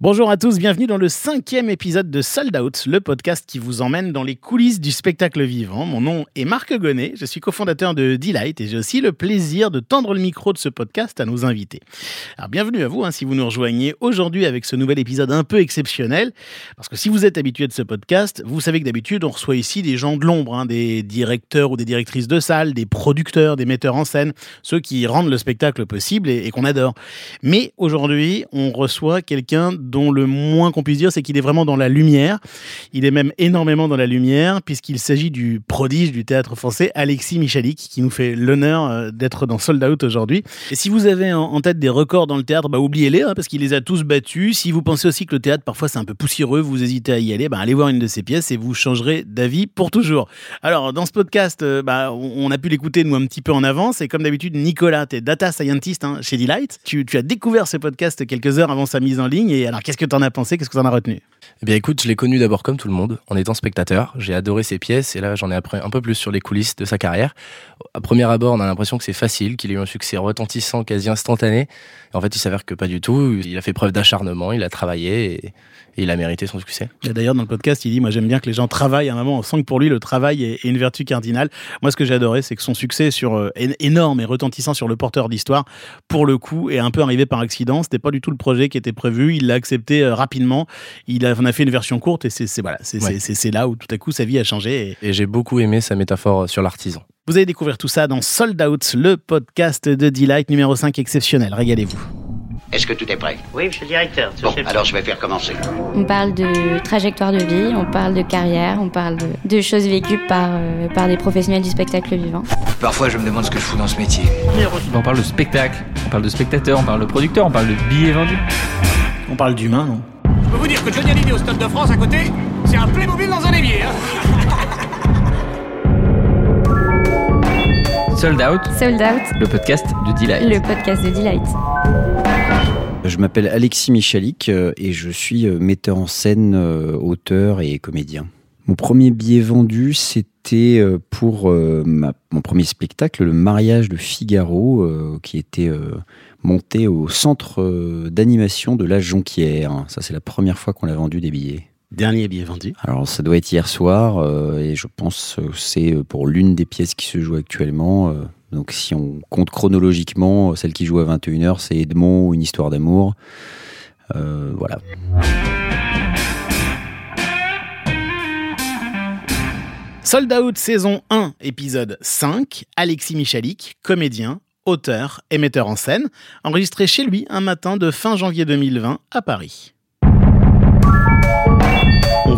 Bonjour à tous, bienvenue dans le cinquième épisode de Sold Out, le podcast qui vous emmène dans les coulisses du spectacle vivant. Mon nom est Marc Gonnet, je suis cofondateur de Delight et j'ai aussi le plaisir de tendre le micro de ce podcast à nos invités. Alors bienvenue à vous hein, si vous nous rejoignez aujourd'hui avec ce nouvel épisode un peu exceptionnel, parce que si vous êtes habitué de ce podcast, vous savez que d'habitude on reçoit ici des gens de l'ombre, hein, des directeurs ou des directrices de salle, des producteurs, des metteurs en scène, ceux qui rendent le spectacle possible et, et qu'on adore. Mais aujourd'hui on reçoit quelqu'un dont le moins qu'on puisse dire, c'est qu'il est vraiment dans la lumière. Il est même énormément dans la lumière, puisqu'il s'agit du prodige du théâtre français, Alexis Michalik, qui nous fait l'honneur euh, d'être dans Sold Out aujourd'hui. Et si vous avez en tête des records dans le théâtre, bah oubliez-les, hein, parce qu'il les a tous battus. Si vous pensez aussi que le théâtre, parfois, c'est un peu poussiéreux, vous hésitez à y aller, bah allez voir une de ses pièces et vous changerez d'avis pour toujours. Alors, dans ce podcast, euh, bah, on a pu l'écouter, nous, un petit peu en avance. Et comme d'habitude, Nicolas, tu es data scientist hein, chez Delight. Tu, tu as découvert ce podcast quelques heures avant sa mise en ligne. Et alors, alors, qu'est-ce que tu en as pensé? Qu'est-ce que tu en as retenu? Eh bien écoute, je l'ai connu d'abord comme tout le monde, en étant spectateur. J'ai adoré ses pièces et là j'en ai appris un peu plus sur les coulisses de sa carrière. À premier abord, on a l'impression que c'est facile, qu'il a eu un succès retentissant, quasi instantané. En fait, il s'avère que pas du tout. Il a fait preuve d'acharnement, il a travaillé et, il a mérité son succès. D'ailleurs, dans le podcast, il dit Moi j'aime bien que les gens travaillent à un moment. On sent que pour lui, le travail est, une vertu cardinale. Moi, ce que j'ai adoré, c'est que son succès sur, euh, énorme et retentissant sur le porteur d'histoire, pour le coup, est un peu arrivé par accident. C'était pas du tout le projet qui était prévu. Il l'a accepté euh, rapidement. Il a, on a fait une version courte et c'est voilà, c'est là où tout à coup sa vie a changé. Et, j'ai beaucoup aimé sa métaphore sur l'artisan. Vous allez découvrir tout ça dans Sold Out, le podcast de Delight numéro 5 exceptionnel. Régalez-vous. Est-ce que tout est prêt? Oui, monsieur le directeur. Bon, alors je vais faire commencer. On parle de trajectoire de vie, on parle de carrière, on parle de, choses vécues par, euh, par des professionnels du spectacle vivant. Parfois, je me demande ce que je fous dans ce métier. On parle de spectacle, on parle de spectateur, on parle de producteur, on parle de billets vendus. On parle d'humain, non? Je peux vous dire que Johnny Hallyday au Stade de France à côté, c'est un Playmobil dans un évier. Hein Sold Out. Sold Out. Le podcast de Delight. Le podcast de Delight. Je m'appelle Alexis Michalik euh, et je suis euh, metteur en scène, euh, auteur et comédien. Mon premier billet vendu, c'était pour mon premier spectacle, le mariage de Figaro, qui était monté au centre d'animation de la Jonquière. Ça, c'est la première fois qu'on a vendu des billets. Dernier billet vendu Alors, ça doit être hier soir, euh, et je pense que c'est pour l'une des pièces qui se joue actuellement. Euh, donc, si on compte chronologiquement, celle qui joue à 21h, c'est Edmond, Une histoire d'amour. voilà. Sold Out saison 1, épisode 5, Alexis Michalik, comédien, auteur et metteur en scène, enregistré chez lui un matin de fin janvier 2020 à Paris.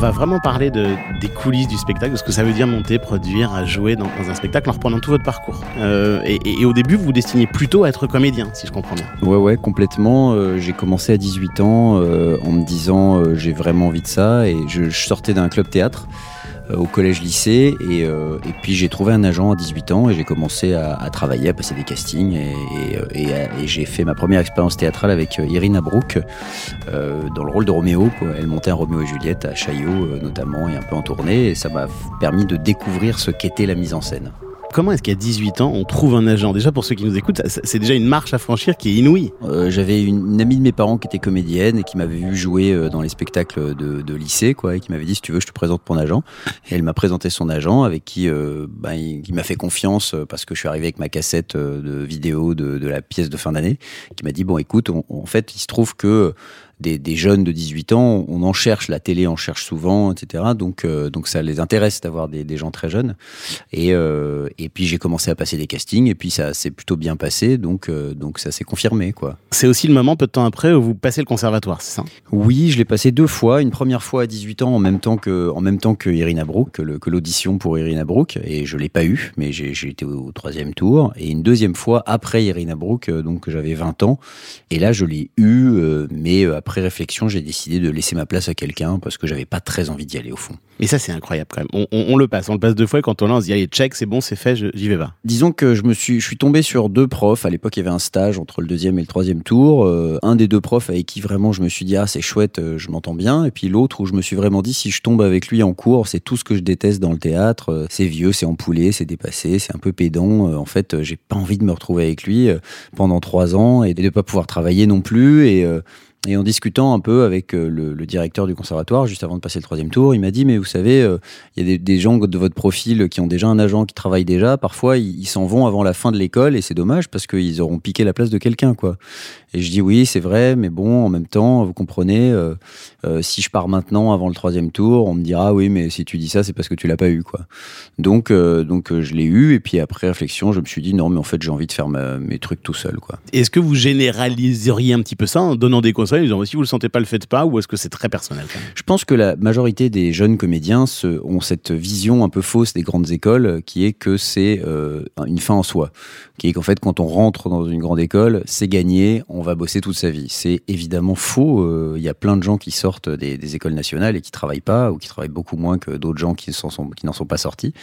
On va vraiment parler de, des coulisses du spectacle, de ce que ça veut dire monter, produire, jouer dans, un spectacle en reprenant tout votre parcours. Euh, et, au début, vous vous destinez plutôt à être comédien, si je comprends bien. Ouais, ouais, complètement. Euh, j'ai commencé à 18 ans euh, en me disant j'ai vraiment envie de ça et je sortais d'un club théâtre. Euh, au collège-lycée. Et, euh, et, puis j'ai trouvé un agent à 18 ans et j'ai commencé à, travailler, à passer des castings. Et, et, j'ai fait ma première expérience théâtrale avec euh, Irina Brook dans le rôle de Roméo. Elle montait un Roméo et Juliette à Chaillot notamment et un peu en tournée. Et ça m'a permis de découvrir ce qu'était la mise en scène. Comment est-ce qu'à 18 ans, on trouve un agent? Déjà, pour ceux qui nous écoutent, c'est déjà une marche à franchir qui est inouïe. Euh, J'avais une, amie de mes parents qui était comédienne et qui m'avait vu jouer euh, dans les spectacles de, lycée, quoi, et qui m'avait dit si tu veux, je te présente mon agent. Et elle m'a présenté son agent, avec qui, euh, bah, il, m'a fait confiance euh, parce que je suis arrivé avec ma cassette euh, de vidéo de la pièce de fin d'année, qui m'a dit bon, écoute, en fait, il se trouve que des, jeunes de 18 ans, on en cherche, la télé en cherche souvent, etc. Donc, euh, donc ça les intéresse d'avoir des, gens très jeunes. Et, euh, et puis j'ai commencé à passer des castings, et puis ça s'est plutôt bien passé, donc, euh, donc ça s'est confirmé. quoi. C'est aussi le moment, peu de temps après, où vous passez le conservatoire, c'est ça? Oui, je l'ai passé deux fois. Une première fois à 18 ans, en même temps que, en même temps que Irina Brook, que l'audition pour Irina Brook, et je l'ai pas eu, mais j'ai été au, troisième tour. Et une deuxième fois après Irina Brook, donc j'avais 20 ans, et là je l'ai eu, mais après après réflexion, j'ai décidé de laisser ma place à quelqu'un parce que j'avais pas très envie d'y aller au fond. Et ça, c'est incroyable quand même. On, le passe, on le passe deux fois et quand on lance, il y a les check, c'est bon, c'est fait, j'y vais pas. Disons que je me suis, je suis tombé sur deux profs. À l'époque, il y avait un stage entre le deuxième et le troisième tour. Euh, un des deux profs avec qui vraiment je me suis dit ah c'est chouette, euh, je m'entends bien. Et puis l'autre où je me suis vraiment dit si je tombe avec lui en cours, c'est tout ce que je déteste dans le théâtre. Euh, c'est vieux, c'est empoulé, c'est dépassé, c'est un peu pédant. en fait, j'ai pas envie de me retrouver avec lui pendant trois ans et de pas pouvoir travailler non plus et Et en discutant un peu avec euh, le, directeur du conservatoire, juste avant de passer le troisième tour, il m'a dit, mais vous savez, euh, il y a des, gens de votre profil qui ont déjà un agent qui travaille déjà. Parfois, ils s'en vont avant la fin de l'école et c'est dommage parce qu'ils auront piqué la place de quelqu'un, quoi. Et je dis oui, c'est vrai, mais bon, en même temps, vous comprenez, euh, si je pars maintenant avant le troisième tour, on me dira oui, mais si tu dis ça, c'est parce que tu l'as pas eu, quoi. Donc, donc je l'ai eu et puis après réflexion, je me suis dit non, mais en fait, j'ai envie de faire mes trucs tout seul, quoi. Est-ce que vous généraliseriez un petit peu ça en donnant des conseils, en disant si vous le sentez pas, le faites pas, ou est-ce que c'est très personnel Je pense que la majorité des jeunes comédiens ont cette vision un peu fausse des grandes écoles, qui est que c'est euh, une fin en soi, qui est qu'en fait quand on rentre dans une grande école, c'est gagné, on va bosser toute sa vie. C'est évidemment faux. euh, Il y a plein de gens qui sortent des, écoles nationales et qui travaillent pas, ou qui travaillent beaucoup moins que d'autres gens qui n'en sont pas sortis.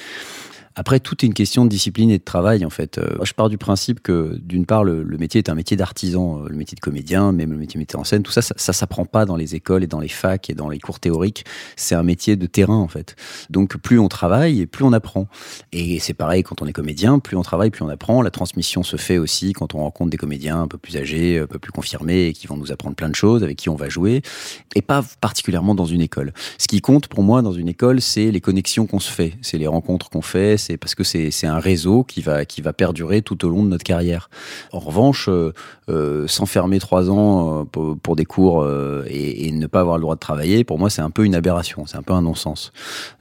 Après, tout est une question de discipline et de travail, en fait. Euh, je pars du principe que, d'une part, le, métier est un métier d'artisan, euh, le métier de comédien, même le métier de metteur en scène, tout ça, ça, ça s'apprend pas dans les écoles et dans les facs et dans les cours théoriques. C'est un métier de terrain, en fait. Donc, plus on travaille et plus on apprend. Et c'est pareil quand on est comédien, plus on travaille, plus on apprend. La transmission se fait aussi quand on rencontre des comédiens un peu plus âgés, un peu plus confirmés qui vont nous apprendre plein de choses, avec qui on va jouer, et pas particulièrement dans une école. Ce qui compte pour moi dans une école, c'est les connexions qu'on se fait, c'est les rencontres qu'on fait, c'est parce que c'est un réseau qui va qui va perdurer tout au long de notre carrière. En revanche, euh, euh, s'enfermer trois ans euh, pour, des cours et, ne pas avoir le droit de travailler, pour moi, c'est un peu une aberration, c'est un peu un non-sens.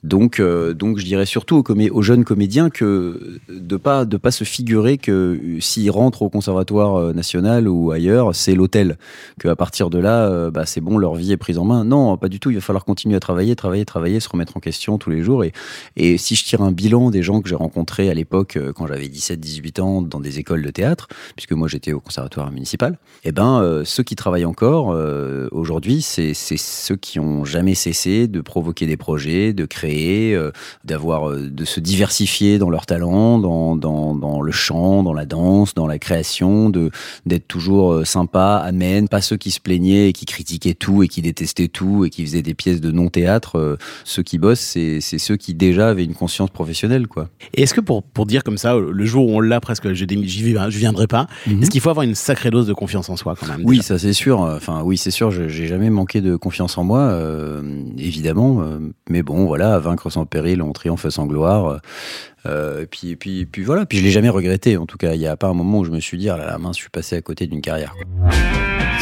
Donc, donc, je dirais surtout aux, jeunes comédiens que de pas de pas se figurer que s'ils rentrent au conservatoire national ou ailleurs, c'est l'hôtel, que à partir de là, bah, c'est bon, leur vie est prise en main. Non, pas du tout. Il va falloir continuer à travailler, travailler, travailler, se remettre en question tous les jours. Et, et si je tire un bilan des gens que j'ai rencontrés à l'époque, euh, quand j'avais 17-18 ans, dans des écoles de théâtre, puisque moi j'étais au conservatoire municipal, eh ben euh, ceux qui travaillent encore euh, aujourd'hui, c'est ceux qui ont jamais cessé de provoquer des projets, de créer, d'avoir, de se diversifier dans leur talent, dans, dans, dans le chant, dans la danse, dans la création, d'être toujours sympa, amène, pas ceux qui se plaignaient et qui critiquaient tout et qui détestaient tout et qui faisaient des pièces de non-théâtre. ceux qui bossent, c'est ceux qui déjà avaient une conscience professionnelle, quoi. Et est-ce que pour, pour dire comme ça, le jour où on l'a presque, je vais- je viendrai pas, est-ce qu'il faut avoir une sacrée dose de confiance en soi quand même Oui, ça c'est sûr. Enfin, oui, c'est sûr. J'ai jamais manqué de confiance en moi, euh, évidemment. euh, mais bon, voilà, vaincre sans péril, on triomphe sans gloire. euh, et puis, et puis, et puis voilà. Puis je l'ai jamais regretté. En tout cas, il y a pas un moment où je me suis dit, ah là là, mince, je suis passé à côté d'une carrière. quoi.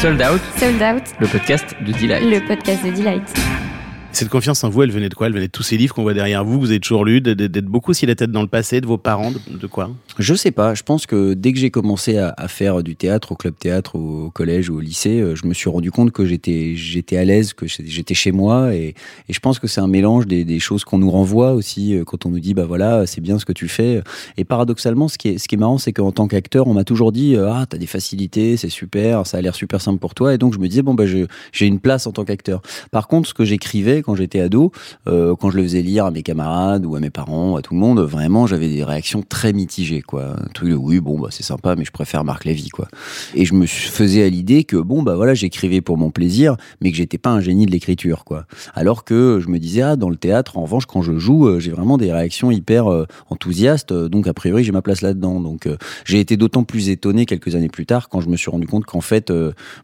Sold Out, Sold Out, le podcast de Delight. le podcast de Delight. Cette confiance en vous, elle venait de quoi? Elle venait de tous ces livres qu'on voit derrière vous, vous avez toujours lus, d'être beaucoup si la tête dans le passé, de vos parents, de, quoi? Je sais pas. Je pense que dès que j'ai commencé à, faire du théâtre au club théâtre, au collège ou au lycée, euh, je me suis rendu compte que j'étais j'étais à l'aise, que j'étais chez moi, et, je pense que c'est un mélange des, choses qu'on nous renvoie aussi euh, quand on nous dit bah voilà c'est bien ce que tu fais. Et paradoxalement, ce qui est ce qui est marrant, c'est qu'en tant qu'acteur, on m'a toujours dit euh, ah t'as des facilités, c'est super, ça a l'air super simple pour toi, et donc je me disais bon bah j'ai une place en tant qu'acteur. Par contre, ce que j'écrivais quand j'étais ado, euh, quand je le faisais lire à mes camarades ou à mes parents, à tout le monde, vraiment, j'avais des réactions très mitigées, quoi. Un truc de, oui, bon, bah, c'est sympa, mais je préfère Marc Lévy, quoi. Et je me faisais à l'idée que, bon, bah, voilà, j'écrivais pour mon plaisir, mais que j'étais pas un génie de l'écriture, quoi. Alors que je me disais, ah, dans le théâtre, en revanche, quand je joue, euh, j'ai vraiment des réactions hyper euh, enthousiastes, donc a priori, j'ai ma place là-dedans. Donc, j'ai été d'autant plus étonné quelques années plus tard quand je me suis rendu compte qu'en fait,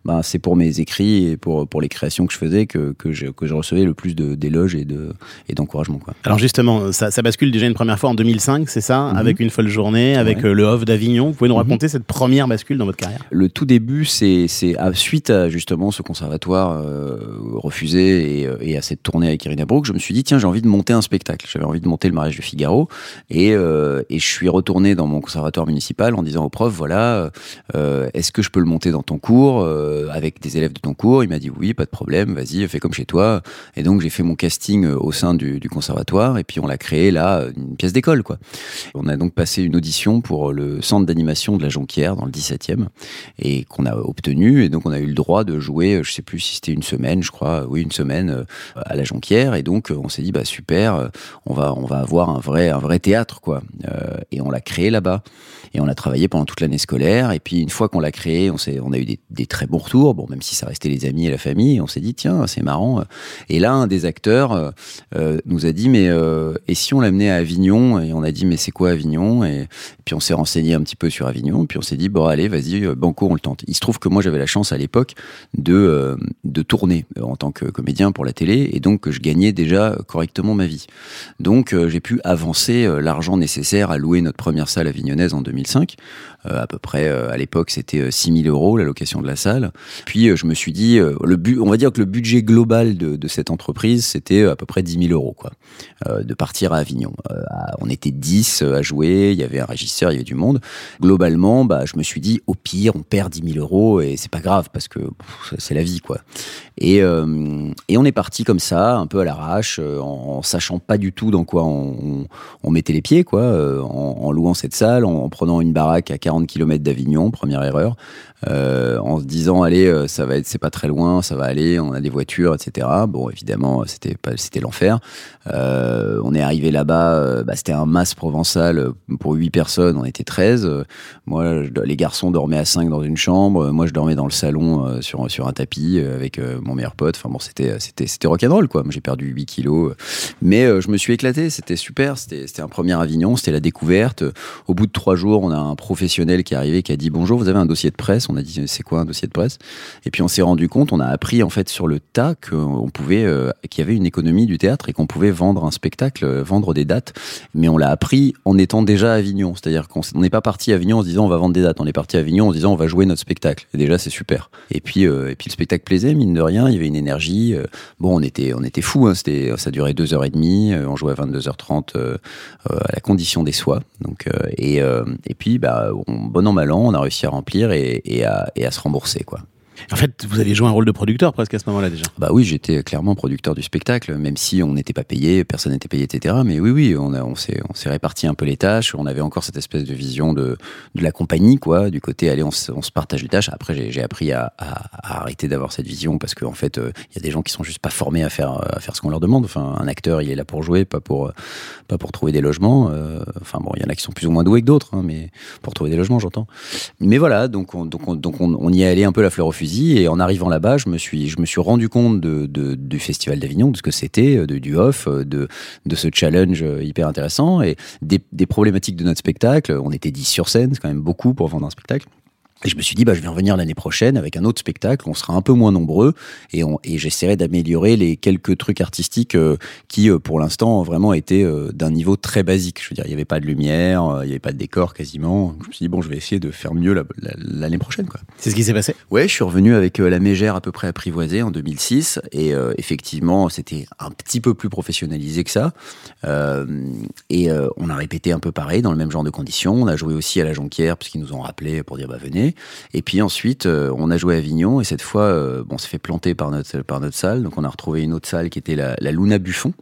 bah, c'est pour mes écrits et pour, pour les créations que je faisais que, que, je, que je recevais le plus de- d'éloges et de et d'encouragement, quoi. Alors justement, ça, ça bascule déjà une première fois en 2005, c'est ça? Mhm. Avec une folle journée, avec Ouais. euh, le Off d'Avignon. Vous pouvez nous Mhm. raconter cette première bascule dans votre carrière? Le tout début, c'est suite à justement ce conservatoire euh, refusé et, euh, et à cette tournée avec Irina Brook, je me suis dit tiens j'ai envie de monter un spectacle. J'avais envie de monter le mariage de Figaro et, euh, et je suis retourné dans mon conservatoire municipal en disant au prof voilà euh, est-ce que je peux le monter dans ton cours avec des élèves de ton cours? Il m'a dit oui pas de problème vas-y fais comme chez toi et donc j'ai fait mon casting euh, au sein du, conservatoire et puis on l'a créé là une pièce d'école quoi. On a donc passé une audition pour le centre d'animation de la Jonquière dans le 17e et qu'on a obtenu et donc on a eu le droit de jouer euh, je sais plus si c'était une semaine je crois oui une semaine euh, à la Jonquière et donc euh, on s'est dit bah super euh, on va on va avoir un vrai un vrai théâtre quoi. Euh, et on l'a créé là-bas. Et on a travaillé pendant toute l'année scolaire et puis une fois qu'on l'a créé on s'est on a eu des, des très bons retours. Bon même si ça restait les amis et la famille on s'est dit tiens c'est marrant. Et là des acteurs euh, euh, nous a dit mais euh, et si on l'amenait à Avignon? Et on a dit mais c'est quoi Avignon? Et puis on s'est renseigné un petit peu sur Avignon puis on s'est dit bon allez vas-y banco on le tente. Il se trouve que moi j'avais la chance à l'époque de de tourner en tant que comédien pour la télé et donc je gagnais déjà correctement ma vie. Donc j'ai pu avancer l'argent nécessaire à louer notre première salle avignonnaise en 2005. Euh, à peu près euh, à l'époque c'était euh, 6 000 euros la location de la salle. Puis euh, je me suis dit, euh, le but, on va dire que le budget global de, cette entreprise c'était euh, à peu près 10 000 euros quoi, euh, de partir à Avignon. Euh, on était 10 à jouer, il y avait un régisseur, il y avait du monde. Globalement, bah, je me suis dit, au pire, on perd 10 000 euros et c'est pas grave parce que c'est la vie quoi. Et, euh, et on est parti comme ça, un peu à l'arrache, euh, en, en sachant pas du tout dans quoi on, mettait les pieds, quoi, euh, en, en louant cette salle, en, en prenant une baraque à 40 km d'Avignon, première erreur, euh, en se disant allez, euh, ça va être, c'est pas très loin, ça va aller, on a des voitures, etc. Bon, évidemment, c'était pas, c'était l'enfer. Euh, on est arrivé là-bas, euh, bah, c'était un masse provençal euh, pour 8 personnes, on était 13. Euh, moi, les garçons dormaient à 5 dans une chambre, moi je dormais dans le salon sur, sur un tapis avec mon meilleur pote. Enfin bon, c'était, c'était, c'était rock'n'roll quoi. J'ai perdu 8 kilos, mais je me suis éclaté, c'était super, c'était, un premier Avignon, c'était la découverte. Au bout de trois jours, on a un professionnel qui est arrivé qui a dit bonjour, vous avez un dossier de presse On a dit c'est quoi un dossier de presse? Et puis on s'est rendu compte, on a appris en fait sur le tas qu'on pouvait, euh, qu'il y avait une économie du théâtre et qu'on pouvait vendre un spectacle, euh, vendre des dates. Mais on l'a appris en étant déjà à Avignon, c'est-à-dire qu'on n'est pas parti à Avignon en se disant on va vendre des dates, on est parti à Avignon en se disant on va jouer notre spectacle. Et déjà c'est super. Et puis euh, et puis le spectacle plaisait mine de rien, il y avait une énergie. euh, bon on était on était fous, hein, c'était ça durait deux heures et demie, euh, on jouait à 22h30 euh, euh, à la condition des soies. Donc euh, et euh, et puis bah on, bon an mal an, on a réussi à remplir et et à se rembourser quoi. En fait, vous aviez joué un rôle de producteur presque à ce moment-là déjà. Bah oui, j'étais clairement producteur du spectacle, même si on n'était pas payé, personne n'était payé, etc. Mais oui, oui, on, on s'est, réparti un peu les tâches. On avait encore cette espèce de vision de, la compagnie, quoi, du côté, allez, on, se- partage les tâches. Après, j'ai, appris à, arrêter d'avoir cette vision parce qu'en fait, euh, il y a des gens qui sont juste pas formés à faire, faire ce qu'on leur demande. Enfin, un acteur, il est là pour jouer, pas pour, trouver des logements. Euh, enfin bon, il y en a qui sont plus ou moins doués que d'autres, hein, mais pour trouver des logements, j'entends. Mais voilà, donc on, donc on, donc on, on y est allé un peu la fleur au fusil et en arrivant là-bas, je me suis, je me suis rendu compte de, du festival d'Avignon, de ce que c'était, de, du off, de, de ce challenge euh, hyper intéressant et des, des problématiques de notre spectacle. On était 10 sur scène, c'est quand même beaucoup pour vendre un spectacle. Et je me suis dit, bah, je vais revenir l'année prochaine avec un autre spectacle. On sera un peu moins nombreux et, on, et j'essaierai d'améliorer les quelques trucs artistiques euh, qui, euh, pour l'instant, vraiment étaient euh, d'un niveau très basique. Je veux dire, il n'y avait pas de lumière, il n'y avait pas de décor quasiment. Je me suis dit, bon, je vais essayer de faire mieux la- la- l'année prochaine, quoi. C'est ce qui s'est passé? Ouais, je suis revenu avec la mégère à peu près apprivoisée en 2006 et effectivement c'était un petit peu plus professionnalisé que ça et on a répété un peu pareil dans le même genre de conditions. On a joué aussi à la Jonquière parce qu'ils nous ont rappelé pour dire bah venez. Et puis ensuite euh, on a joué à Avignon et cette fois euh, bon, on s'est fait planter par notre par notre salle donc on a retrouvé une autre salle qui était la, la Luna Buffon.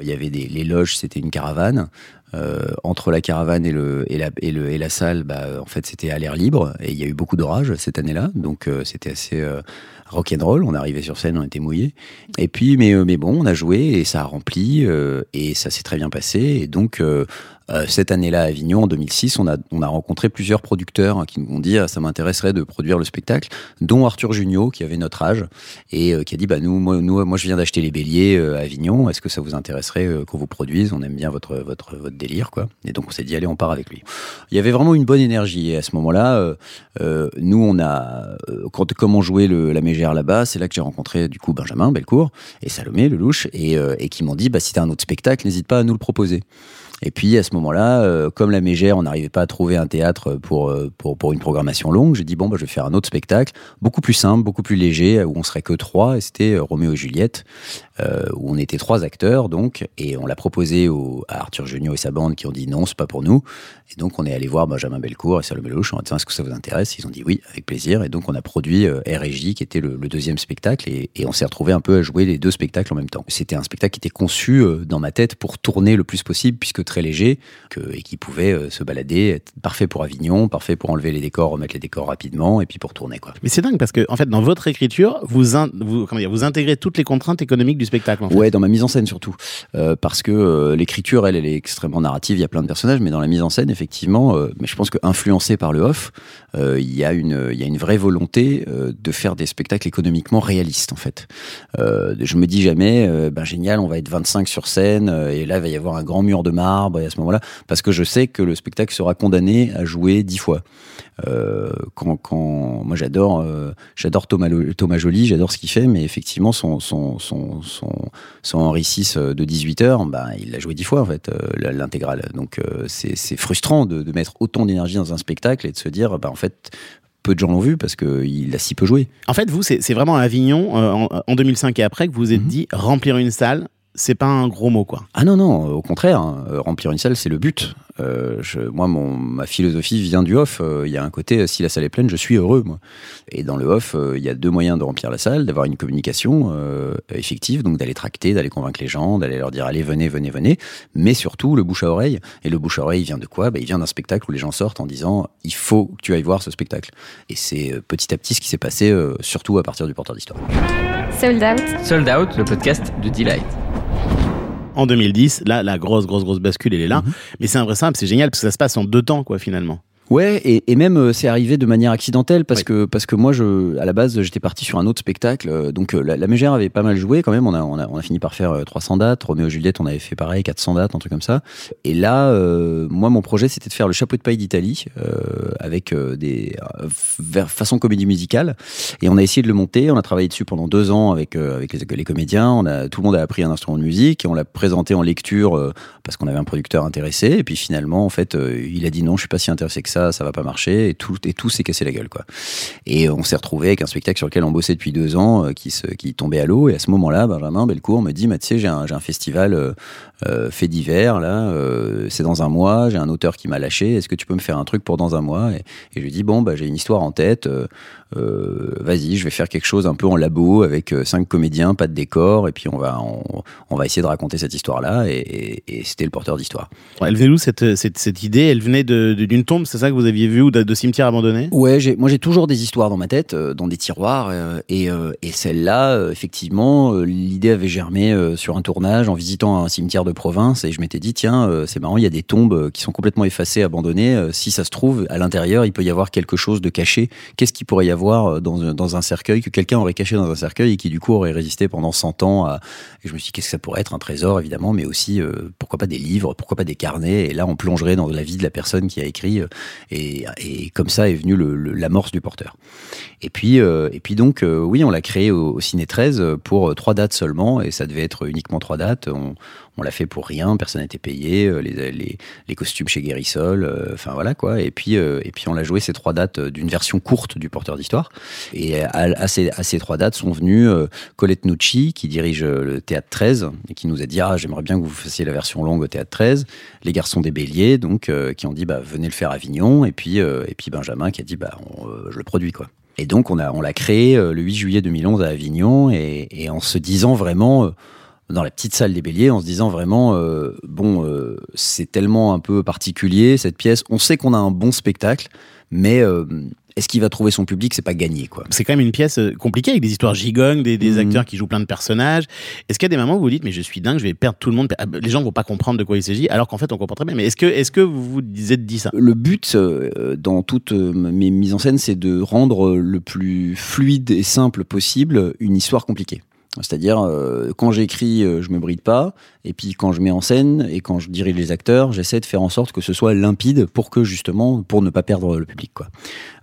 Il y avait des les loges, c'était une caravane. Euh, entre la caravane et, le, et, la, et, le, et la salle, bah, en fait, c'était à l'air libre. Et il y a eu beaucoup d'orages cette année-là. Donc, c'était assez rock'n'roll. On arrivait sur scène, on était mouillés. Et puis, mais, mais bon, on a joué et ça a rempli. et ça s'est très bien passé. Et donc, cette année-là, à Avignon, en 2006, on a, on a rencontré plusieurs producteurs qui nous ont dit ah, ça m'intéresserait de produire le spectacle, dont Arthur Junio, qui avait notre âge, et euh, qui a dit bah, nous, moi, nous, moi, je viens d'acheter les béliers euh, à Avignon. Est-ce que ça vous intéresserait euh, qu'on vous produise? On aime bien votre, votre, votre délire, quoi. Et donc, on s'est dit allez, on part avec lui. Il y avait vraiment une bonne énergie. Et à ce moment-là, euh, euh, nous, on a, euh, quand, comme on jouait le, la mégère là-bas, c'est là que j'ai rencontré du coup Benjamin Belcourt et Salomé Lelouch, et, euh, et qui m'ont dit bah, si t'as un autre spectacle, n'hésite pas à nous le proposer. Et puis à ce moment-là, euh, comme la Mégère, on n'arrivait pas à trouver un théâtre pour, euh, pour, pour une programmation longue, j'ai dit bon, bah, je vais faire un autre spectacle, beaucoup plus simple, beaucoup plus léger, où on serait que trois, et c'était euh, Roméo et Juliette, où on était trois acteurs, donc, et on l'a proposé à Arthur Junio et sa bande qui ont dit non, c'est pas pour nous. Et donc on est allé voir Benjamin Belcourt et Salomé Lelouch en disant est-ce que ça vous intéresse? Ils ont dit oui, avec plaisir. Et donc on a produit euh, R&J, qui était le, deuxième spectacle, et, et on s'est retrouvé un peu à jouer les deux spectacles en même temps. C'était un spectacle qui était conçu dans ma tête pour tourner le plus possible, puisque très léger, que, et qui pouvait euh, se balader, être parfait pour Avignon, parfait pour enlever les décors, remettre les décors rapidement, et puis pour tourner. Quoi. Mais c'est dingue parce que, en fait, dans votre écriture, vous, in- vous, comment dire, vous intégrez toutes les contraintes économiques du spectacle. En fait. Ouais, dans ma mise en scène surtout. Euh, parce que euh, l'écriture, elle, elle est extrêmement narrative, il y a plein de personnages, mais dans la mise en scène, effectivement, euh, mais je pense que influencé par le off, euh, il y, a une- il y a une vraie volonté euh, de faire des spectacles économiquement réalistes, en fait. Euh, je me dis jamais, ben génial, on va être 25 sur scène, et là, il va y avoir un grand mur de marbre, et à ce moment-là, parce que je sais que le spectacle sera condamné à jouer 10 fois. Quand, quand moi j'adore j'adore Thomas, Thomas Joly j'adore ce qu'il fait mais effectivement son son son son, son Henri VI de 18 heures bah il l'a joué 10 fois en fait l'intégrale donc c'est frustrant de, de mettre autant d'énergie dans un spectacle et de se dire bah en fait peu de gens l'ont vu parce que il a si peu joué En fait, vous, c'est vraiment à Avignon, euh, en, en 2005 et après, que vous vous êtes Mhm. dit remplir une salle, c'est pas un gros mot, quoi. Ah non, non, au contraire, hein, euh, remplir une salle, c'est le but. Euh, je, moi, mon, ma philosophie vient du off. Euh, Il y a un côté, si la salle est pleine, je suis heureux, moi. Et dans le off, euh, il y a deux moyens de remplir la salle, d'avoir une communication euh, effective, donc d'aller tracter, d'aller convaincre les gens, d'aller leur dire, allez, venez, venez, venez, mais surtout le bouche à oreille. Et le bouche à oreille, il vient de quoi? Bah, Il vient d'un spectacle où les gens sortent en disant, il faut que tu ailles voir ce spectacle. Et c'est euh, petit à petit ce qui s'est passé, euh, surtout à partir du porteur d'histoire. Sold out. Sold Out, le podcast de Delight. En 2010, là, la grosse, grosse, grosse bascule, elle est là. Mais c'est simple, c'est génial parce que ça se passe en deux temps, quoi, finalement. Ouais, et, et même euh, c'est arrivé de manière accidentelle parce Oui. que parce que moi, je, à la base, j'étais parti sur un autre spectacle. euh, donc euh, la, la Mégère avait pas mal joué quand même. On a, on a, on a fini par faire euh, 300 dates. Roméo et Juliette, on avait fait pareil, 400 dates, un truc comme ça. Et là, euh, moi, mon projet, c'était de faire le chapeau de paille d'Italie euh, avec euh, des euh, façon comédie musicale. Et on a essayé de le monter. On a travaillé dessus pendant deux ans avec euh, avec les, les comédiens. On a tout le monde a appris un instrument de musique et on l'a présenté en lecture euh, parce qu'on avait un producteur intéressé. Et puis finalement, en fait, euh, il a dit non, je suis pas si intéressé que ça, va pas marcher. Et tout, et tout s'est cassé la gueule, quoi. Et on s'est retrouvé avec un spectacle sur lequel on bossait depuis deux ans, euh, qui, se, qui tombait à l'eau. Et à ce moment-là, Benjamin Belcourt me dit, sais, j'ai un, un festival euh, euh, fait divers, là, c'est dans un mois, j'ai un auteur qui m'a lâché, est-ce que tu peux me faire un truc pour dans un mois? Et, et je lui dis, bon, bah, j'ai une histoire en tête, vas-y, je vais faire quelque chose un peu en labo avec euh, cinq comédiens, pas de décor, et puis on va, on, on va essayer de raconter cette histoire-là. Et, et- et c'était le porteur d'histoire. Elle venait d'où cette, cette, cette idée Elle venait d'une tombe, c'est ça que vous aviez vu, ou de, de cimetière abandonné? Ouais, moi j'ai toujours des histoires dans ma tête, euh, dans des tiroirs, euh, et, euh, et celle-là, euh, effectivement, euh, l'idée avait germé euh, sur un tournage en visitant un cimetière de province, et je m'étais dit, tiens, euh, c'est marrant, il y a des tombes euh, qui sont complètement effacées, abandonnées, euh, si ça se trouve, à l'intérieur, il peut y avoir quelque chose de caché. Qu'est-ce qu'il pourrait y avoir euh, dans, un- dans un cercueil, que quelqu'un aurait caché dans un cercueil, et qui du coup aurait résisté pendant 100 ans à... Et je me suis dit, qu'est-ce que ça pourrait être? Un trésor, évidemment, mais aussi, euh, pourquoi pas des livres, pourquoi pas des carnets, et là, on plongerait dans la vie de la personne qui a écrit, euh, et, et comme ça est venu le- le- l'amorce du porteur. Et puis, euh, et puis donc, euh, oui, on l'a créé au, au Ciné 13 pour euh, trois dates seulement, et ça devait être uniquement trois dates. On, on l'a fait pour rien, personne n'était payé, euh, les, les, les costumes chez Guérissol, euh, enfin voilà quoi. Et puis, euh, et puis on l'a joué ces trois dates d'une version courte du porteur d'histoire. Et à, à ces, à ces trois dates sont venus euh, Colette Nucci, qui dirige le Théâtre 13, et qui nous a dit Ah, j'aimerais bien que vous fassiez la version longue au Théâtre 13. Les garçons des Béliers, donc, qui ont dit bah, Venez le faire à Avignon. Et puis, et puis Benjamin qui a dit bah, on, Je le produis, quoi. Et donc, on, a, on l'a créé le 8 juillet 2011 à Avignon, et, et en se disant vraiment. Dans la petite salle des Béliers en se disant vraiment euh, bon euh, c'est tellement un peu particulier cette pièce on sait qu'on a un bon spectacle mais euh, est-ce qu'il va trouver son public? C'est pas gagné quoi C'est quand même une pièce compliquée avec des histoires gigognes, des, des Mhm. acteurs qui jouent plein de personnages. Est-ce qu'il y a des moments où vous dites, mais je suis dingue, je vais perdre tout le monde, ah, les gens vont pas comprendre de quoi il s'agit, alors qu'en fait on comprend très bien. Mais est-ce que, est-ce que vous vous êtes dit ça? Le but euh, dans toutes mes mises en scène c'est de rendre le plus fluide et simple possible une histoire compliquée c'est-à-dire euh, quand j'écris euh, je me bride pas et puis quand je mets en scène et quand je dirige les acteurs j'essaie de faire en sorte que ce soit limpide pour que justement pour ne pas perdre le public quoi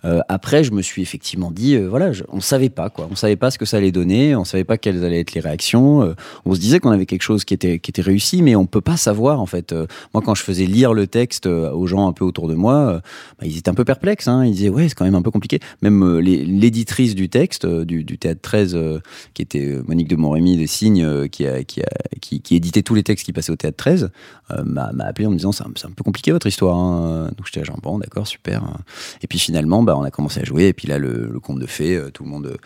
Euh, après, je me suis effectivement dit, euh, voilà, je- on savait pas quoi, on savait pas ce que ça allait donner, on savait pas quelles allaient être les réactions. on se disait qu'on avait quelque chose qui était qui était réussi, mais on peut pas savoir en fait. Moi, quand je faisais lire le texte aux gens un peu autour de moi, bah, ils étaient un peu perplexes. Hein, ils disaient, ouais, c'est quand même un peu compliqué. Même l'éditrice du texte du, du théâtre 13, euh, qui était euh, De Montrémy des Signes, euh, qui, a, qui, a, qui, qui éditait tous les textes qui passaient au théâtre 13, euh, m'a appelé en me disant, c'est un, un peu compliqué votre histoire. Hein. Donc j'étais genre, bon, d'accord, super. Et puis finalement, bah, on a commencé à jouer. Et puis là, le, conte de fées, euh, tout le monde,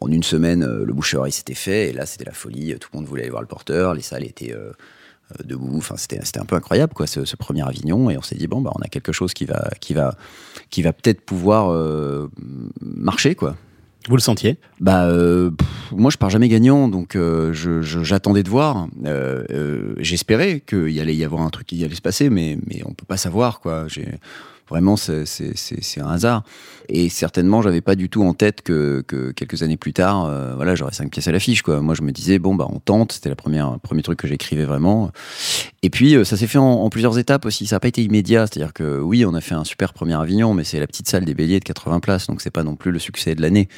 en une semaine, le bouche-oreille s'était fait. Et là, c'était la folie. Tout le monde voulait aller voir le porteur. Les salles étaient, debout. Enfin, c'était un peu incroyable, quoi, ce, ce premier Avignon. Et on s'est dit bon, bah, on a quelque chose qui va qui va qui va peut-être pouvoir marcher, quoi. Vous le sentiez Bah, euh, moi, je pars jamais gagnant, donc euh, j'attendais de voir. Euh, euh, J'espérais qu'il allait y avoir un truc qui allait se passer, mais, mais on peut pas savoir, quoi. J'ai vraiment, c'est un hasard. Et certainement, j'avais pas du tout en tête que, que quelques années plus tard, euh, voilà, j'aurais cinq pièces à l'affiche. Moi, je me disais, bon, bah, on tente. C'était la première, premier truc que j'écrivais vraiment. Et puis, euh, ça s'est fait en, en plusieurs étapes aussi. Ça n'a pas été immédiat. C'est-à-dire que oui, on a fait un super premier Avignon, mais c'est la petite salle des Béliers de 80 places, donc c'est pas non plus le succès de l'année.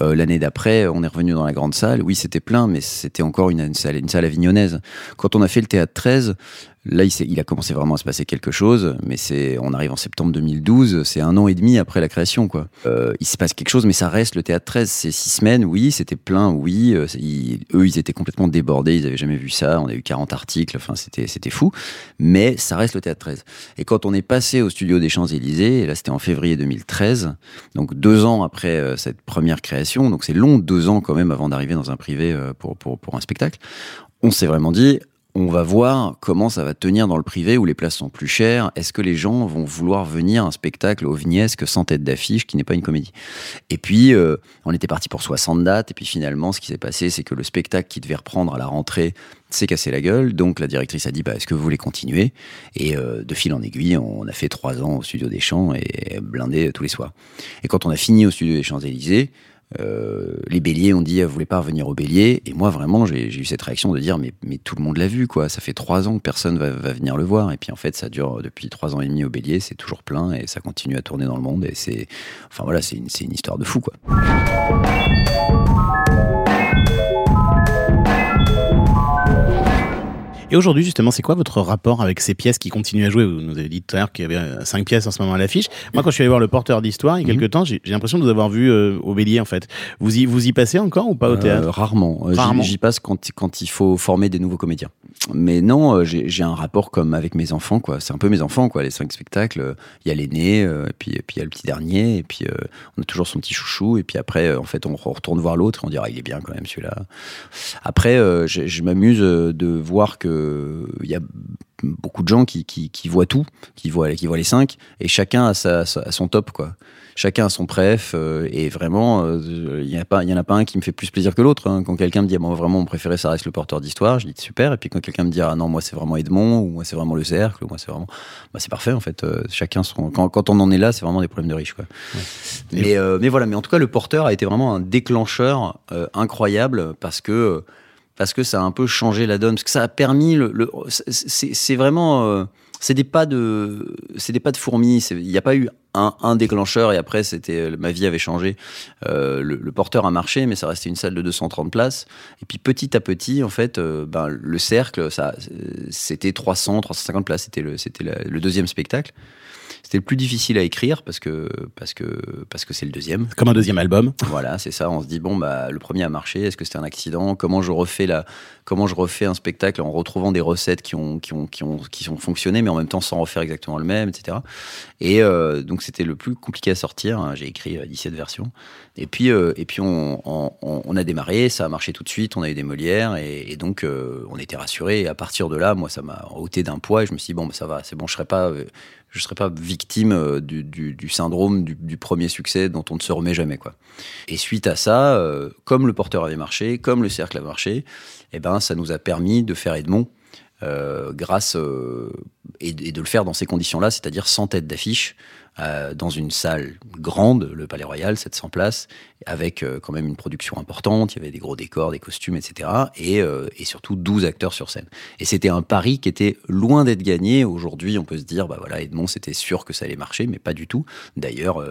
Euh, L'année d'après, on est revenu dans la grande salle. Oui, c'était plein, mais c'était encore une, une salle, une salle avignonnaise. Quand on a fait le théâtre 13, là, il, il a commencé vraiment à se passer quelque chose. Mais c'est, on arrive en septembre 2012, c'est un an et demi après la création, quoi. Euh, il se passe quelque chose, mais ça reste le théâtre 13. C'est six semaines, oui, c'était plein, oui. Euh, eux, ils étaient complètement débordés, ils avaient jamais vu ça. On a eu 40 articles, enfin, c'était, fou. Mais ça reste le théâtre 13. Et quand on est passé au studio des Champs-Élysées, là, c'était en février 2013, donc deux ans après euh, cette première création, donc c'est long, deux ans quand même avant d'arriver dans un privé pour, pour, pour un spectacle, on s'est vraiment dit, on va voir comment ça va tenir dans le privé où les places sont plus chères. Est-ce que les gens vont vouloir venir à un spectacle ovniesque sans tête d'affiche qui n'est pas une comédie? Et puis, euh, on était parti pour 60 dates. Et puis finalement, ce qui s'est passé, c'est que le spectacle qui devait reprendre à la rentrée s'est cassé la gueule. Donc la directrice a dit, bah, est-ce que vous voulez continuer? Et euh, de fil en aiguille, on a fait trois ans au Studio des Champs et blindé tous les soirs. Et quand on a fini au Studio des Champs-Élysées, euh, les béliers ont dit, vous voulez pas revenir au bélier Et moi, vraiment, j'ai eu cette réaction de dire, mais, tout le monde l'a vu, quoi. Ça fait trois ans que personne va, venir le voir. Et puis, en fait, ça dure depuis trois ans et demi au bélier, c'est toujours plein et ça continue à tourner dans le monde. Et c'est, enfin voilà, c'est une, c'est une histoire de fou, quoi. Et aujourd'hui, justement, c'est quoi votre rapport avec ces pièces qui continuent à jouer? Vous nous avez dit tout à l'heure qu'il y avait euh, cinq pièces en ce moment à l'affiche. Moi, quand je suis allé voir le porteur d'histoire il y a quelques temps, j'ai l'impression de vous avoir vu euh, au Bélier, en fait. Vous y, vous y passez encore ou pas au Euh, théâtre? Rarement. Euh, j'y- Rarement. J'y passe quand, quand il faut former des nouveaux comédiens. Mais non, euh, j'ai un rapport comme avec mes enfants, quoi. C'est un peu mes enfants, quoi. Les cinq spectacles, il y a l'aîné, euh, et puis puis il y a le petit dernier, et puis euh, on a toujours son petit chouchou, et puis après, en fait, on re- retourne voir l'autre, et on dira, il est bien quand même celui-là. Après, je, je m'amuse de voir que il y a beaucoup de gens qui, qui, qui voient tout, qui voient, qui voient les cinq, et chacun a, sa, sa- a son top, quoi. Chacun a son préf, euh, et vraiment, euh, il y a pas, il y en a pas un qui me fait plus plaisir que l'autre. hein. Quand quelqu'un me dit, ah, vraiment, mon préféré, ça reste le porteur d'histoire, je dis super. Et puis quand quelqu'un me dit, ah non, moi c'est vraiment Edmond, ou moi c'est vraiment le cercle, ou moi c'est vraiment, bah c'est parfait en fait. Euh, chacun son, quand, quand on en est là, c'est vraiment des problèmes de riches, quoi. Mais, euh, mais voilà, mais en tout cas, le porteur a été vraiment un déclencheur euh, incroyable parce que parce que ça a un peu changé la donne, parce que ça a permis le, le- c'est vraiment euh, c'est des pas de c'est des pas de fourmis. Il n'y a pas eu un, un déclencheur et après c'était ma vie avait changé. Euh, le, porteur a marché, mais ça restait une salle de 230 places. Et puis petit à petit, en fait, euh, ben, le cercle, ça c'était 300, 350 places. C'était le c'était le deuxième spectacle. C'était le plus difficile à écrire parce que parce que parce que c'est le deuxième. Comme un deuxième album. Voilà, c'est ça. On se dit bon bah le premier a marché. Est-ce que c'était un accident? Comment je refais la Comment je refais un spectacle en retrouvant des recettes qui ont qui ont qui ont qui ont fonctionné, mais en même temps sans refaire exactement le même, etc. Et euh, donc c'était le plus compliqué à sortir. hein. J'ai écrit euh, 17 versions. Et puis euh, et puis on, on, on- on a démarré. Ça a marché tout de suite. On a eu des Molières et, et donc euh, on était rassurés. Et à partir de là, moi ça m'a ôté d'un poids. Et je me suis dit bon bah, ça va, c'est bon, je serai pas je serais pas victime euh, du, du, du syndrome du, du premier succès dont on ne se remet jamais quoi. Et suite à ça, euh, comme le porteur avait marché, comme le cercle a marché, eh ben ça nous a permis de faire Edmond euh, grâce euh, et, de le faire dans ces conditions-là, c'est-à-dire sans tête d'affiche, euh, dans une salle grande, le Palais Royal, 700 places, avec quand même une production importante. Il y avait des gros décors, des costumes, etc. Et, surtout 12 acteurs sur scène. Et c'était un pari qui était loin d'être gagné. Aujourd'hui, on peut se dire, bah voilà, Edmond, c'était sûr que ça allait marcher, mais pas du tout. D'ailleurs,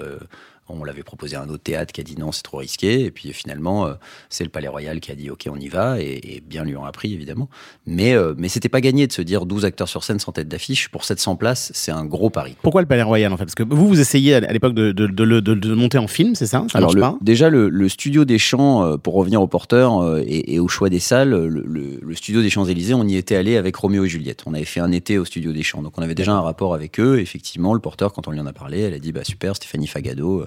on l'avait proposé à un autre théâtre qui a dit non, c'est trop risqué. Et puis finalement, euh, c'est le Palais Royal qui a dit ok, on y va. Et, et bien lui en a pris, évidemment. Mais, euh, mais c'était pas gagné de se dire 12 acteurs sur scène sans tête d'affiche. Pour 700 places, c'est un gros pari. Pourquoi le Palais Royal, en fait? Parce que vous, vous essayez à l'époque de, de, monter en film, c'est ça? Ça Alors le- pas? déjà le, le studio des Champs, euh, pour revenir au porteur euh, et, et au choix des salles, le, studio des Champs Élysées, on y était allé avec Roméo et Juliette. On avait fait un été au studio des Champs, donc on avait déjà un rapport avec eux. Effectivement, le porteur, quand on lui en a parlé, elle a dit bah super, Stéphanie Fagado,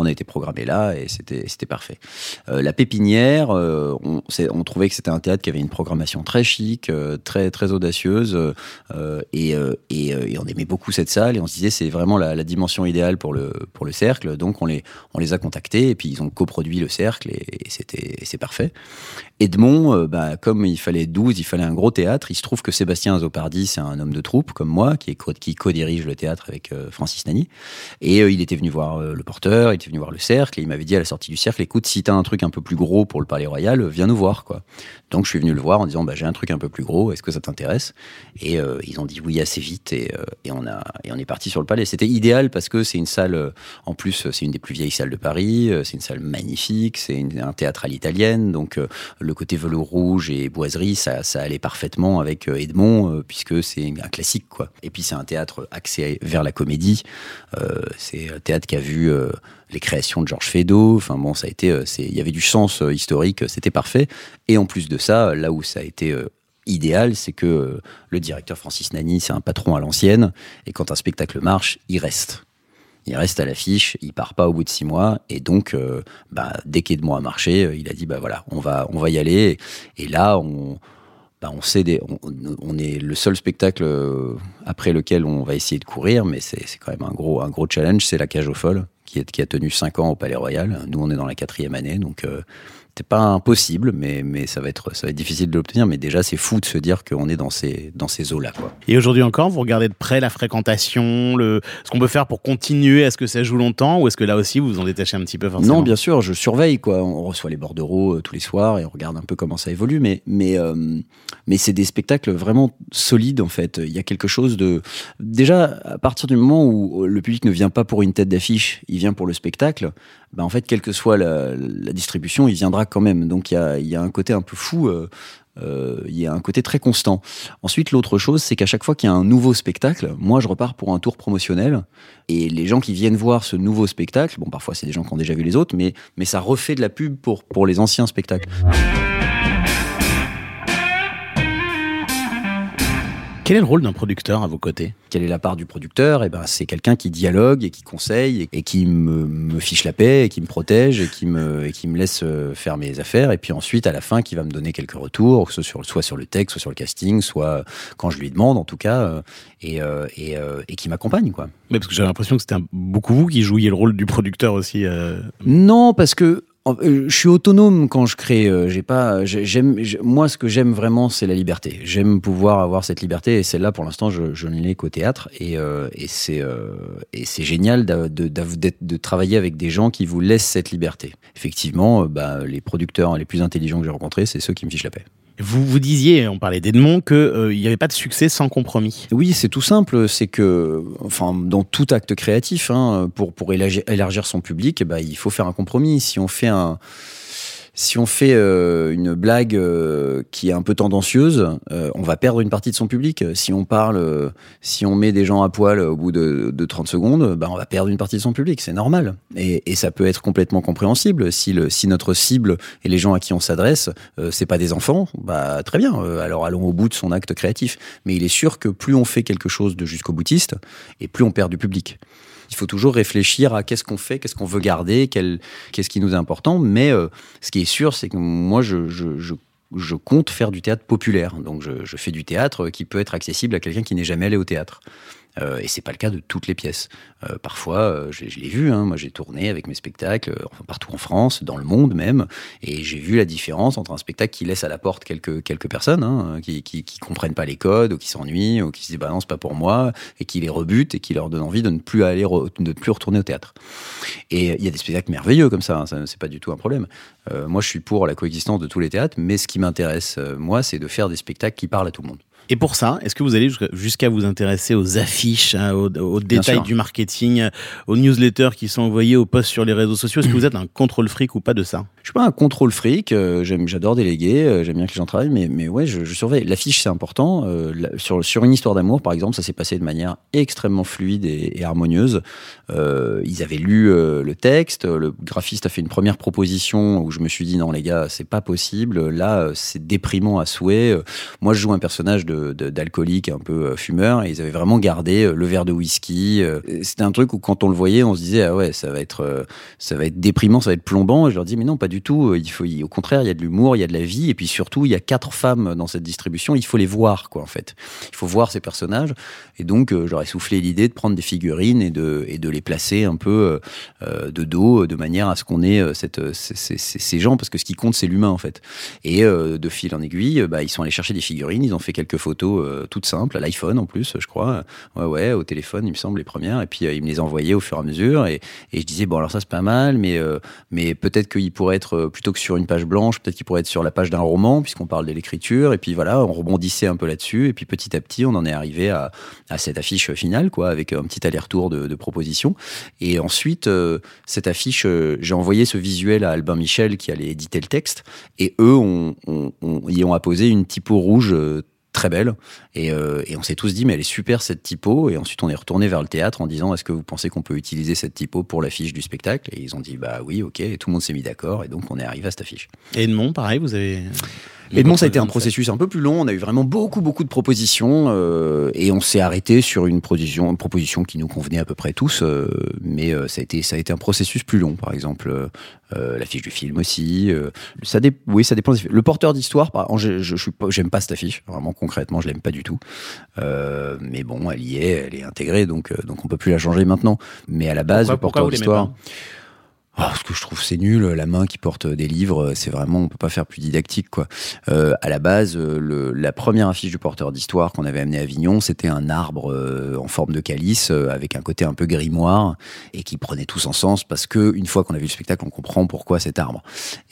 On a été programmé là et c'était parfait. Euh, la Pépinière, euh, on, trouvait que c'était un théâtre qui avait une programmation très chic, euh, très très audacieuse et, et, on aimait beaucoup cette salle et on se disait c'est vraiment la, dimension idéale pour le pour le cercle. Donc on les on les a contactés et puis ils ont coproduit le cercle et, c'était parfait. Edmond, bah, comme il fallait 12, il fallait un gros théâtre. Il se trouve que Sébastien Azopardi, c'est un homme de troupe comme moi, qui, co-dirige le théâtre avec Francis Nani. Et il était venu voir le porteur, il venu voir le cercle, et il m'avait dit à la sortie du cercle, écoute, si t'as un truc un peu plus gros pour le Palais Royal, viens nous voir. quoi. Donc je suis venu le voir en disant, bah, j'ai un truc un peu plus gros, est-ce que ça t'intéresse? Et euh, ils ont dit oui assez vite, et, euh, et, on, a, et on est parti sur le Palais. C'était idéal parce que c'est une salle, euh, en plus, c'est une des plus vieilles salles de Paris, c'est une salle magnifique, c'est un théâtre à l'italienne, donc le côté velours rouge et boiserie, ça, allait parfaitement avec Edmond, puisque c'est un classique, quoi. Et puis c'est un théâtre axé vers la comédie. C'est un théâtre qui a vu les créations de Georges Feydeau. Enfin bon, ça a été, euh, il y avait du sens euh, historique, c'était parfait. Et en plus de ça, là où ça a été euh, idéal, c'est que euh, le directeur Francis Nani, c'est un patron à l'ancienne, et quand un spectacle marche, il reste. Il reste à l'affiche, il part pas au bout de six mois, et donc, euh, bah, dès qu'Edmond a marché, euh, il a dit, bah voilà, on va, on va y aller. Et, là, on, bah, on sait, des, on, est le seul spectacle euh, après lequel on va essayer de courir, mais c'est quand même un gros, un gros challenge, c'est la cage aux folles, qui, a tenu cinq ans au Palais Royal. Nous, on est dans la quatrième année, donc euh, c'est pas impossible, mais, mais ça, va être, ça va être difficile de l'obtenir. Mais déjà, c'est fou de se dire qu'on est dans ces, dans ces eaux-là. Et aujourd'hui encore, vous regardez de près la fréquentation, le... ce qu'on peut faire pour continuer, est-ce que ça joue longtemps ou est-ce que là aussi vous vous en détachez un petit peu forcément? Non, bien sûr, je surveille quoi. On reçoit les bordereaux euh, tous les soirs et on regarde un peu comment ça évolue, mais mais euh, mais c'est des spectacles vraiment solides en fait. Il y a quelque chose de déjà à partir du moment où le public ne vient pas pour une tête d'affiche, il vient pour le spectacle. Ben en fait, quelle que soit la, distribution, il viendra quand même. Donc il y a il y a un côté un peu fou. euh, euh, il y a un côté très constant. Ensuite, l'autre chose, c'est qu'à chaque fois qu'il y a un nouveau spectacle, moi, je repars pour un tour promotionnel. Et les gens qui viennent voir ce nouveau spectacle, bon, parfois c'est des gens qui ont déjà vu les autres, mais, mais ça refait de la pub pour, pour les anciens spectacles. Quel est le rôle d'un producteur à vos côtés? Quelle est la part du producteur? Eh ben, c'est quelqu'un qui dialogue et qui conseille et, et qui me, me fiche la paix et qui me protège et qui me, et qui me laisse euh, faire mes affaires. Et puis ensuite, à la fin, qui va me donner quelques retours, que ce soit sur, soit sur le texte, soit sur le casting, soit quand je lui demande, en tout cas, euh, et, euh, et, euh, et qui m'accompagne, quoi. Mais parce que j'ai l'impression que c'était beaucoup vous qui jouiez le rôle du producteur aussi. euh, Non, parce que euh, je suis autonome quand je crée. euh, J'ai pas, moi, ce que j'aime vraiment, c'est la liberté. J'aime pouvoir avoir cette liberté, et celle-là, pour l'instant, je, je ne l'ai qu'au théâtre, et, euh, c'est, euh, génial de, de travailler avec des gens qui vous laissent cette liberté. Effectivement, euh, bah, les producteurs les plus intelligents que j'ai rencontrés, c'est ceux qui me fichent la paix. Vous vous disiez, on parlait d'Edmond, qu'il n'y avait pas de succès sans compromis. Oui, c'est tout simple. C'est que, enfin, dans tout acte créatif, hein, pour pour élargir, élargir son public, eh ben, il faut faire un compromis. Si on fait un si on fait euh, une blague euh, qui est un peu tendancieuse, euh, on va perdre une partie de son public. Si on parle, euh, si on met des gens à poil au bout de, de 30 secondes, ben on va perdre une partie de son public. C'est normal. Et, et ça peut être complètement compréhensible. Si, le, si notre cible et les gens à qui on s'adresse, euh, c'est pas des enfants, bah très bien. Alors allons au bout de son acte créatif. Mais il est sûr que plus on fait quelque chose de jusqu'au boutiste, et plus on perd du public. Il faut toujours réfléchir à qu'est-ce qu'on fait, qu'est-ce qu'on veut garder, qu'est-ce qui nous est important. Mais euh, ce qui est sûr, c'est que moi, je, compte faire du théâtre populaire. Donc, je fais du théâtre qui peut être accessible à quelqu'un qui n'est jamais allé au théâtre. Euh, et c'est pas le cas de toutes les pièces. Euh, parfois, euh, je, l'ai vu. Hein, moi, j'ai tourné avec mes spectacles euh, partout en France, dans le monde même, et j'ai vu la différence entre un spectacle qui laisse à la porte quelques quelques personnes, hein, qui, qui comprennent pas les codes, ou qui s'ennuient, ou qui se disent bah pas pour moi, et qui les rebute et qui leur donne envie de ne plus aller, de ne plus retourner au théâtre. Et il y a des spectacles merveilleux comme ça. hein, ça c'est pas du tout un problème. Moi, je suis pour la coexistence de tous les théâtres, mais ce qui m'intéresse, moi, c'est de faire des spectacles qui parlent à tout le monde. Et pour ça, est-ce que vous allez jusqu'à- vous intéresser aux affiches, hein, aux, aux détails sûr. du marketing, aux newsletters qui sont envoyés, aux posts sur les réseaux sociaux? Est-ce que vous êtes un contrôle fric ou pas de ça? Je suis pas un contrôle fric, euh, j'adore déléguer, euh, j'aime bien que les gens travaillent, mais, mais ouais, je, je surveille. L'affiche, c'est important. Euh, la- sur, sur une histoire d'amour, par exemple, ça s'est passé de manière extrêmement fluide et, et harmonieuse. Ils avaient lu le texte, le graphiste a fait une première proposition où je me suis dit non les gars, c'est pas possible. Là, c'est déprimant à souhait. Moi, je joue un personnage de- d'alcooliques un peu euh, fumeurs et ils avaient vraiment gardé euh, le verre de whisky. euh, C'était un truc où quand on le voyait, on se disait ah ouais, ça va être ça va être déprimant, ça va être plombant. Et je leur dis mais non, pas du tout. Il faut, au contraire, il y a de l'humour, il y a de la vie et puis surtout, il y a quatre femmes dans cette distribution. Il faut les voir quoi en fait. Il faut voir ces personnages et donc j'aurais soufflé l'idée de prendre des figurines et de et de les placer un peu de dos de manière à ce qu'on ait cette ces, ces- gens parce que ce qui compte c'est l'humain en fait. Et de fil en aiguille, bah, ils sont allés chercher des figurines, ils ont fait quelques photos euh, toutes simples, à l'iPhone en plus, je crois. Ouais, ouais, au téléphone, il me semble, les premières. Et puis, euh, ils me les envoyaient au fur et à mesure. Et, je disais, bon, alors ça, c'est pas mal, mais, euh, mais peut-être qu'il pourrait être, euh, plutôt que sur une page blanche, peut-être qu'il pourrait être sur la page d'un roman, puisqu'on parle de l'écriture. Et puis voilà, on rebondissait un peu là-dessus. Et puis petit à petit, on en est arrivé à, cette affiche finale, quoi, avec un petit aller-retour de, propositions. Et ensuite, cette affiche, j'ai envoyé ce visuel à Albin Michel qui allait éditer le texte. Et eux ont, ont- ont- y ont apposé une typo rouge très belle. Et, euh, et on s'est tous dit, mais elle est super cette typo. Et ensuite, on est retourné vers le théâtre en disant, est-ce que vous pensez qu'on peut utiliser cette typo pour l'affiche du spectacle? Et ils ont dit, bah oui, ok. Et tout le monde s'est mis d'accord. Et donc, on est arrivé à cette affiche. Et Edmond, pareil, vous avez. Edmond, ça a été un processus un peu plus long. On a eu vraiment beaucoup, beaucoup de propositions euh, et on s'est arrêté sur une proposition, une proposition qui nous convenait à peu près tous. euh, mais euh, ça a été, ça a été un processus plus long. Par exemple, euh, euh, l'affiche du film aussi. euh, ça dé- oui, ça dépend. Le porteur d'histoire, par- je, je, je suis pas, j'aime pas cette affiche. Vraiment concrètement, je l'aime pas du tout. Euh, mais bon, elle y est, elle est intégrée, donc donc on peut plus la changer maintenant. Mais à la base, Pourquoi- le porteur d'histoire. Ah, parce que je trouve c'est nul, la main qui porte des livres, c'est vraiment, on peut pas faire plus didactique quoi. Euh, à la base, euh, la première affiche du porteur d'histoire qu'on avait amené à Avignon, c'était un arbre euh, en forme de calice euh, avec un côté un peu grimoire et qui prenait tout son sens parce que une fois qu'on a vu le spectacle, on comprend pourquoi cet arbre.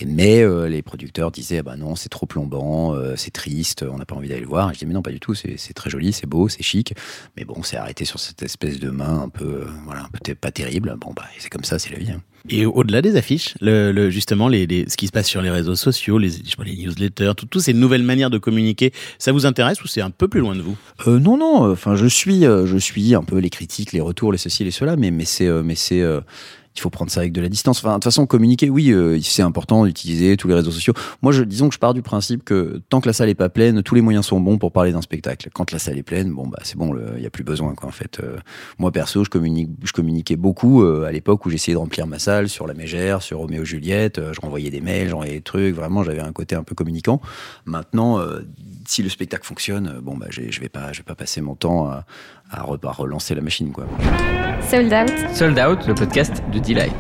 Mais les producteurs disaient bah non, c'est trop plombant, c'est triste, on n'a pas envie d'aller le voir. Et je dis mais non pas du tout, c'est très joli, c'est beau, c'est chic. Mais bon, c'est arrêté sur cette espèce de main un peu, voilà, un peu pas terrible. Bon bah c'est comme ça, c'est la vie. hein. Et au-delà des affiches, le, le- justement, les, les- ce qui se passe sur les réseaux sociaux, les, je sais les newsletters, tout- toutes ces nouvelles manières de communiquer, ça vous intéresse ou c'est un peu plus loin de vous? Euh, non, non. Enfin, je suis, euh, je suis un peu les critiques, les retours, les ceci, les cela, mais mais c'est, euh, mais c'est, euh, il faut prendre ça avec de la distance. Enfin, de toute façon, communiquer, oui, euh, c'est important d'utiliser tous les réseaux sociaux. Moi, je, disons que je pars du principe que tant que la salle est pas pleine, tous les moyens sont bons pour parler d'un spectacle. Quand la salle est pleine, bon bah c'est bon, il y a plus besoin quoi. En fait, Euh, moi perso, je communique, je communiquais beaucoup euh, à l'époque où j'essayais de remplir ma salle sur la Mégère, sur Roméo et Juliette. je renvoyais des mails, j'envoyais des trucs. Vraiment, j'avais un côté un peu communicant. Maintenant, si le spectacle fonctionne, euh, bon bah je vais pas, je vais pas passer mon temps à, à re- à relancer la machine quoi. Sold Out. Sold Out, le podcast de Delight.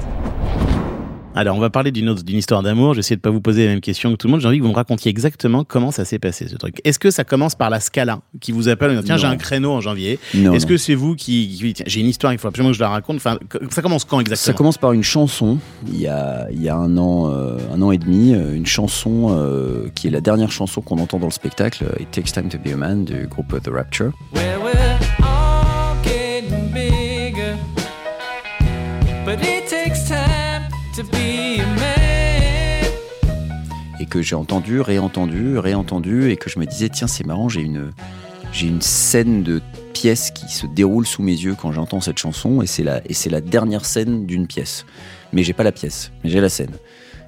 Alors, on va parler d'une autre, d'une histoire d'amour. J'essaie de pas vous poser la même question que tout le monde. J'ai envie que vous me racontiez exactement comment ça s'est passé, ce truc. Est-ce que ça commence par la Scala, qui vous appelle en disant, tiens, j'ai un créneau en janvier. Non, Est-ce non. que c'est vous qui, qui- tiens, j'ai une histoire, il faut absolument que je la raconte. Enfin, ça commence quand Ça exactement commence par une chanson, il y a, il y a un, an, euh, un an et demi, euh, une chanson euh, qui est la dernière chanson qu'on entend dans le spectacle, It Takes Time to Be a Man du groupe The Rapture. Well, que j'ai entendu, réentendu, réentendu, et que je me disais, tiens, c'est marrant, j'ai une, j'ai une scène de pièce qui se déroule sous mes yeux quand j'entends cette chanson, et c'est la, et c'est la dernière scène d'une pièce. Mais j'ai pas la pièce, mais j'ai la scène.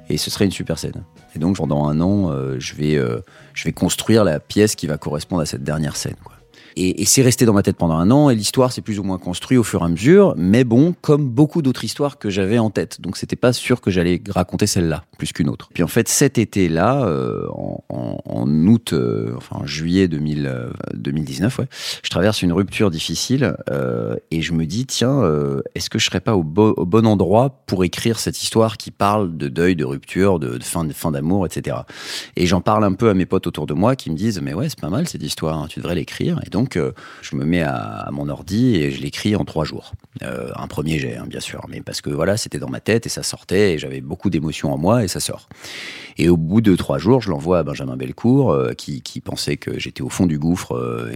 Et ce serait une super scène. Et donc, pendant un an, euh, je, vais, euh, je vais construire la pièce qui va correspondre à cette dernière scène. Quoi. Et, et c'est resté dans ma tête pendant un an, et l'histoire s'est plus ou moins construite au fur et à mesure, mais bon, comme beaucoup d'autres histoires que j'avais en tête. Donc c'était pas sûr que j'allais raconter celle-là, plus qu'une autre. Puis en fait, cet été-là, euh, en, en- août, euh, enfin en juillet 2000, euh, 2019, ouais, je traverse une rupture difficile, euh, et je me dis, tiens, euh, est-ce que je serais pas au, bo- au bon endroit pour écrire cette histoire qui parle de deuil, de rupture, de, de fin, de fin d'amour, etc. Et j'en parle un peu à mes potes autour de moi qui me disent mais ouais c'est pas mal cette histoire, hein, tu devrais l'écrire. Et donc euh, je me mets à, mon ordi et je l'écris en trois jours. Euh, un premier jet hein, bien sûr, mais parce que voilà c'était dans ma tête et ça sortait et j'avais beaucoup d'émotions en moi et ça sort. Et au bout de trois jours, je l'envoie à Benjamin Belcourt, euh, qui, pensait que j'étais au fond du gouffre,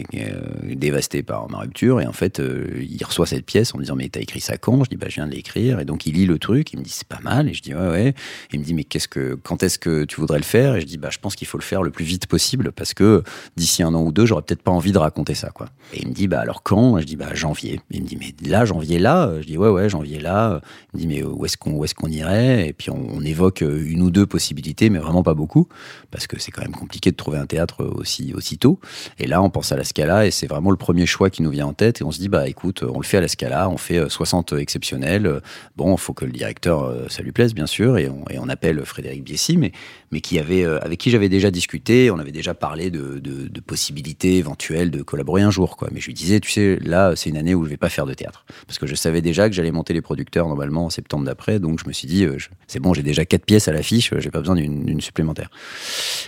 dévasté par ma rupture. Et en fait, il reçoit cette pièce en me disant Mais t'as écrit ça quand? Je dis Bah, je viens de l'écrire. Et donc, il lit le truc, il me dit C'est pas mal. Et je dis Ouais, ouais. il me dit Mais qu'est-ce que, quand est-ce que tu voudrais le faire? Et je dis Bah, je pense qu'il faut le faire le plus vite possible, parce que d'ici un an ou deux, j'aurais peut-être pas envie de raconter ça, quoi. Et il me dit, bah alors quand? Je dis, bah janvier. Il me dit, mais là, janvier là? Je dis, ouais, ouais, janvier là. Il me dit, mais où est-ce qu'on est irait? Et puis on, évoque une ou deux possibilités, mais vraiment pas beaucoup, parce que c'est quand même compliqué de trouver un théâtre aussi, aussi tôt. Et là, on pense à la Scala, et c'est vraiment le premier choix qui nous vient en tête. Et on se dit, bah écoute, on le fait à la Scala, on fait 60 exceptionnels. Bon, il faut que le directeur, ça lui plaise, bien sûr, et on, appelle Frédéric Biessy, mais, mais qui avait, avec qui j'avais déjà discuté, on avait déjà parlé de, de, de possibilités éventuelles de collaborer un jour, quoi. Mais je lui disais, tu sais, là, c'est une année où je vais pas faire de théâtre. Parce que je savais déjà que j'allais monter les producteurs normalement en septembre d'après. Donc je me suis dit, euh, c'est bon, j'ai déjà quatre pièces à l'affiche, euh, j'ai pas besoin d'une supplémentaire.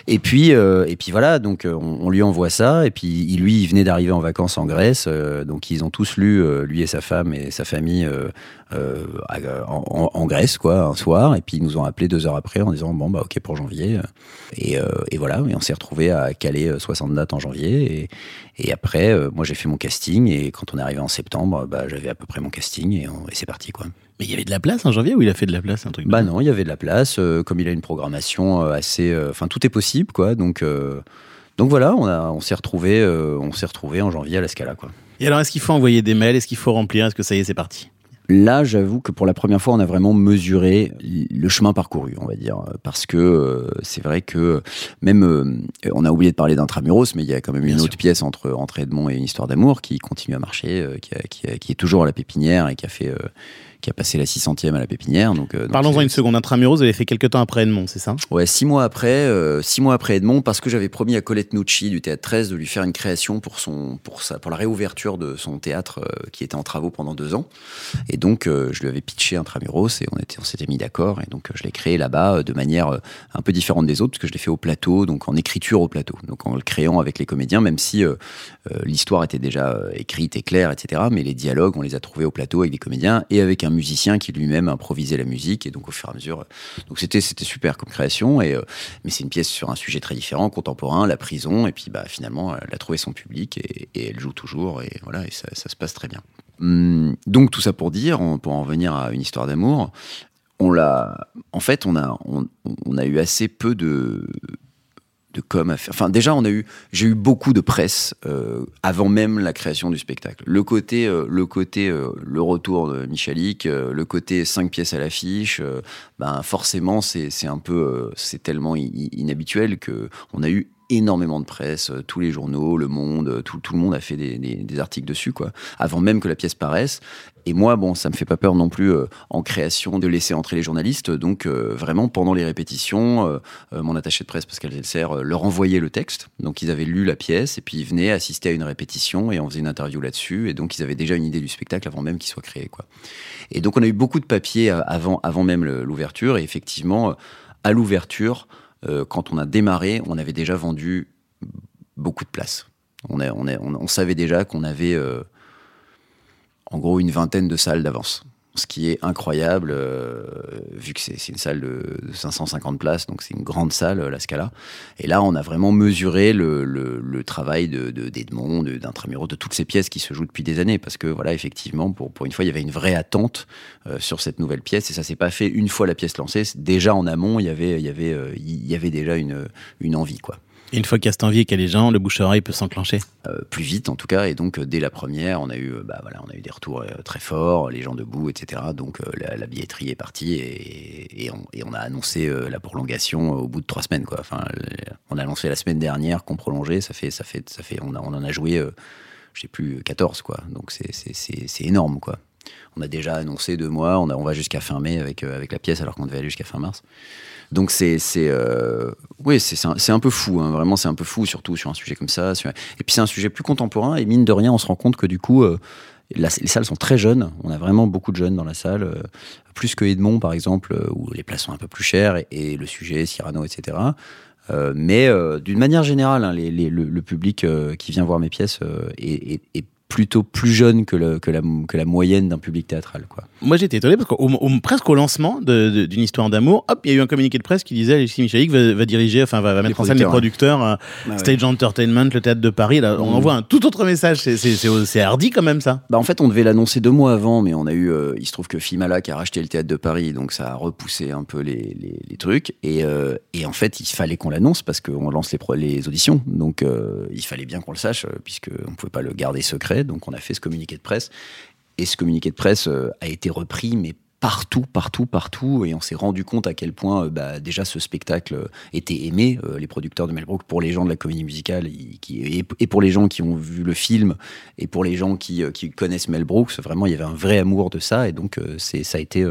Et puis, euh, et puis voilà, donc on, on lui envoie ça. Et puis lui, il venait d'arriver en vacances en Grèce. donc ils ont tous lu, lui et sa femme et sa famille, en, en- Grèce, quoi, un soir. Et puis ils nous ont appelé deux heures après en disant, bon, bah ok pour janvier. Et, euh, et voilà, et on s'est retrouvé à caler euh, 60 dates en janvier. Et, et après, euh, moi j'ai fait mon casting. Et quand on est arrivé en septembre, bah, j'avais à peu près mon casting. Et, c'est parti, quoi. Mais il y avait de la place en janvier ou il a fait de la place un truc Bah non, il y avait de la place. euh, comme il a une programmation euh, assez, euh, enfin tout est possible, quoi. Donc, euh, donc voilà, on a, on s'est retrouvé, euh, on s'est retrouvé en janvier à la Scala, quoi. Et alors, est-ce qu'il faut envoyer des mails? Est-ce qu'il faut remplir? Est-ce que ça y est, c'est parti? Là, j'avoue que pour la première fois, on a vraiment mesuré le chemin parcouru, on va dire, parce que euh, c'est vrai que même, euh, on a oublié de parler d'Intramuros, mais il y a quand même Bien une sûr. autre pièce entre, entre Edmond et une histoire d'amour qui continue à marcher, euh, qui, a- qui a- qui est toujours à la pépinière et qui a fait, qui a passé la 600e à la pépinière. Donc, euh, Parlons-en une seconde. Intramuros, vous avez fait quelques temps après Edmond, c'est ça? Ouais, six mois après, euh, six mois après Edmond, parce que j'avais promis à Colette Nucci du Théâtre 13 de lui faire une création pour son, pour sa, pour la réouverture de son théâtre euh, qui était en travaux pendant deux ans. Et donc, je lui avais pitché Intramuros et on était, on s'était mis d'accord. Et donc, je l'ai créé là-bas de manière un peu différente des autres, parce que je l'ai fait au plateau, donc en écriture au plateau, donc en le créant avec les comédiens, même si l'histoire était déjà écrite et claire, etc. Mais les dialogues, on les a trouvés au plateau avec des comédiens et avec un musicien qui lui-même improvisait la musique. Et donc, au fur et à mesure, donc c'était c'était super comme création. Et euh, mais c'est une pièce sur un sujet très différent, contemporain, la prison. Et puis, bah, finalement, elle a trouvé son public et, elle joue toujours. Et voilà, et ça, se passe très bien. Hum, donc tout ça pour dire, pour en venir à une histoire d'amour, on l'a. En fait, on a, on a eu assez peu de déjà, on a eu, j'ai eu beaucoup de presse euh, avant même la création du spectacle. Le côté, euh, le côté, euh, le retour de Michalik, le côté cinq pièces à l'affiche, ben forcément, c'est un peu, c'est tellement inhabituel que on a eu énormément de presse, tous les journaux, Le Monde, tout, le monde a fait des, des- des articles dessus, quoi, avant même que la pièce paraisse. Et moi, bon, ça me fait pas peur non plus euh, en création de laisser entrer les journalistes. Donc, euh, vraiment, pendant les répétitions, euh, mon attaché de presse, Pascal Zelser, leur envoyait le texte. Donc, ils avaient lu la pièce et puis ils venaient assister à une répétition et on faisait une interview là-dessus. Et donc, ils avaient déjà une idée du spectacle avant même qu'il soit créé, quoi. Et donc, on a eu beaucoup de papiers avant, avant même l'ouverture. Et effectivement, à l'ouverture, quand on a démarré, on avait déjà vendu beaucoup de places. On, savait déjà qu'on avait en gros une vingtaine de salles d'avance. Ce qui est incroyable, euh, vu que c'est une salle de, de 550 places, donc c'est une grande salle, euh, la Scala. Et là, on a vraiment mesuré le, le- le travail de de- d'Edmond, de, d'Intramuros, de toutes ces pièces qui se jouent depuis des années. Parce que, voilà, effectivement, pour, pour une fois, il y avait une vraie attente euh, sur cette nouvelle pièce. Et ça s'est pas fait une fois la pièce lancée. Déjà en amont, il y avait, il y avait, euh, il y avait déjà une, une envie, quoi. Une fois et qu'il y a les gens, le bouche-oreille peut s'enclencher. Euh, plus vite en tout cas et donc euh, dès la première on a eu euh, bah voilà on a eu des retours très forts les gens debout etc donc la, billetterie est partie et, et, on, a annoncé la prolongation au bout de trois semaines quoi. Enfin on a annoncé la semaine dernière qu'on prolongeait. Ça fait ça fait ça fait on, a, on en a joué je sais plus 14 quoi. Donc c'est énorme quoi. On a déjà annoncé deux mois. On a on va jusqu'à fin mai avec avec la pièce alors qu'on devait aller jusqu'à fin mars donc c'est c'est euh, c'est un, peu fou hein, vraiment c'est un peu fou surtout sur un sujet comme ça et puis c'est un sujet plus contemporain et mine de rien on se rend compte que du coup euh, les salles sont très jeunes. On a vraiment beaucoup de jeunes dans la salle euh, plus que Edmond par exemple euh, où les places sont un peu plus chères et, le sujet Cyrano etc mais d'une manière générale hein, le, public qui vient voir mes pièces est plutôt plus jeune que, le, que, la, que la moyenne d'un public théâtral. Quoi. Moi, j'étais étonné parce qu'au presque au lancement d'une histoire d'amour, hop, il y a eu un communiqué de presse qui disait Alexis Michalik va, va diriger, enfin, va, va mettre en scène les producteurs, euh, ouais. Stage Entertainment, le théâtre de Paris. Là, on Mm. envoie un tout autre message. C'est- hardi quand même, ça. Bah en fait, on devait l'annoncer deux mois avant, mais on a eu. euh, il se trouve que Fimala qui a racheté le théâtre de Paris, donc ça a repoussé un peu les, les, les trucs. Et, euh, et en fait, il fallait qu'on l'annonce parce qu'on lance les, les auditions. Donc euh, il fallait bien qu'on le sache, puisqu'on ne pouvait pas le garder secret. Donc on a fait ce communiqué de presse. Et ce communiqué de presse euh, a été repris, mais partout, partout, partout. Et on s'est rendu compte à quel point euh, bah, déjà ce spectacle euh, était aimé. Euh, les producteurs de Mel Brooks, pour les gens de la comédie musicale, qui, et, pour les gens qui ont vu le film, et pour les gens qui, qui connaissent Mel Brooks, vraiment, il y avait un vrai amour de ça. Et donc, c'est, ça, a été,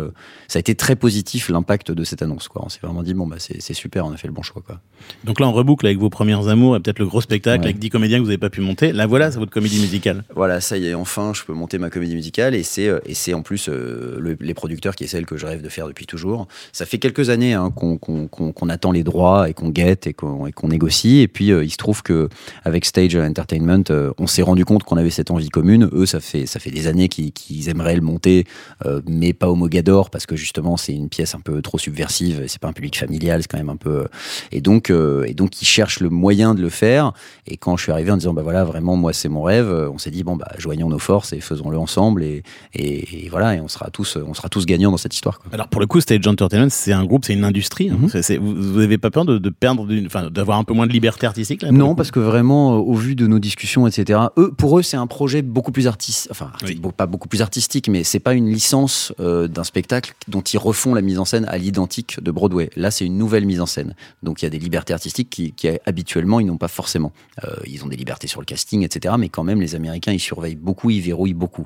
ça a été très positif l'impact de cette annonce. Quoi. On s'est vraiment dit, bon, bah, c'est, super, on a fait le bon choix. Quoi. Donc là, on reboucle avec vos premières amours et peut-être le gros spectacle Ouais. avec 10 comédiens que vous n'avez pas pu monter. Là, voilà, c'est votre comédie musicale. Voilà, ça y est, enfin, je peux monter ma comédie musicale et c'est et c'est en plus euh, le- les producteurs qui est celle que je rêve de faire depuis toujours. Ça fait quelques années hein, qu'on attend les droits et qu'on guette et qu'on négocie. Et puis euh, il se trouve que avec Stage Entertainment, euh, on s'est rendu compte qu'on avait cette envie commune. Eux, ça fait ça fait des années qu'ils aimeraient le monter, euh, mais pas au Mogador parce que justement c'est une pièce un peu trop subversive. C'est pas un public familial, c'est quand même un peu. Et donc et donc ils cherchent le moyen de le faire. Et quand je suis arrivé en disant bah voilà vraiment moi c'est mon rêve, on s'est dit bon bah joignons nos forces et faisons-le ensemble et, et, et voilà et on sera tous on sera tous gagnants dans cette histoire. Quoi. Alors pour le coup, Stage Entertainment, c'est un groupe, c'est une industrie. hein. Mhm. C'est- vous n'avez pas peur de, de perdre, d'avoir un peu moins de liberté artistique là, Non, parce que vraiment, euh, au vu de nos discussions, etc., eux, pour eux, c'est un projet beaucoup plus artistique, enfin, Oui. pas beaucoup plus artistique, mais c'est pas une licence euh, d'un spectacle dont ils refont la mise en scène à l'identique de Broadway. Là, c'est une nouvelle mise en scène. Donc, il y a des libertés artistiques qui, qui, habituellement, ils n'ont pas forcément. Euh, ils ont des libertés sur le casting, etc., mais quand même, les Américains, ils surveillent beaucoup, ils verrouillent beaucoup.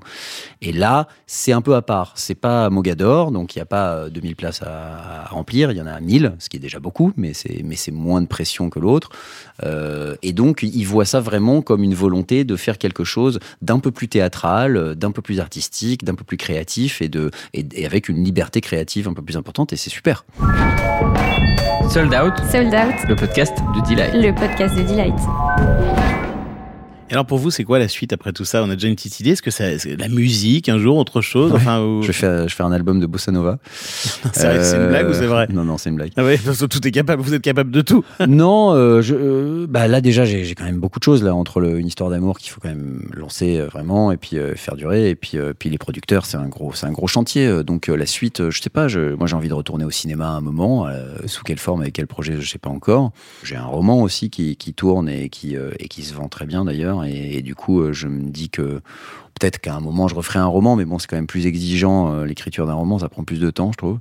Et là, c'est un peu à part. C'est pas Mogador, donc il n'y a pas euh, 2000 places à, à remplir. Il y en a 1000, ce qui est déjà beaucoup, mais c'est, mais c'est moins de pression que l'autre. Euh, et donc, ils voient ça vraiment comme une volonté de faire quelque chose d'un peu plus théâtral, euh, d'un peu plus artistique, d'un peu plus créatif et, de, et, et avec une liberté créative un peu plus importante. Et c'est super. Sold Out, Sold Out, le podcast de Delight. le podcast de Delight. Et alors pour vous, c'est quoi la suite après tout ça? On a déjà une petite idée Est-ce que c'est la musique un jour, autre chose? Enfin, ou- Je vais faire, je faire un album de bossa nova. c'est une blague ou c'est vrai? Non, non, c'est une blague. Ah ouais, parce que tout est capable. Vous êtes capable de tout. non, euh, je, euh, bah là déjà j'ai quand même beaucoup de choses là entre le, une histoire d'amour qu'il faut quand même lancer euh, vraiment et puis euh, faire durer et puis euh, puis les producteurs c'est un gros c'est un gros chantier euh, donc euh, la suite euh, je sais pas je, moi j'ai envie de retourner au cinéma à un moment euh, sous quelle forme avec quel projet je sais pas encore j'ai un roman aussi qui, qui tourne et qui euh, et qui se vend très bien d'ailleurs et, du coup euh, je me dis que peut-être qu'à un moment je referai un roman mais bon c'est quand même plus exigeant euh, l'écriture d'un roman ça prend plus de temps je trouve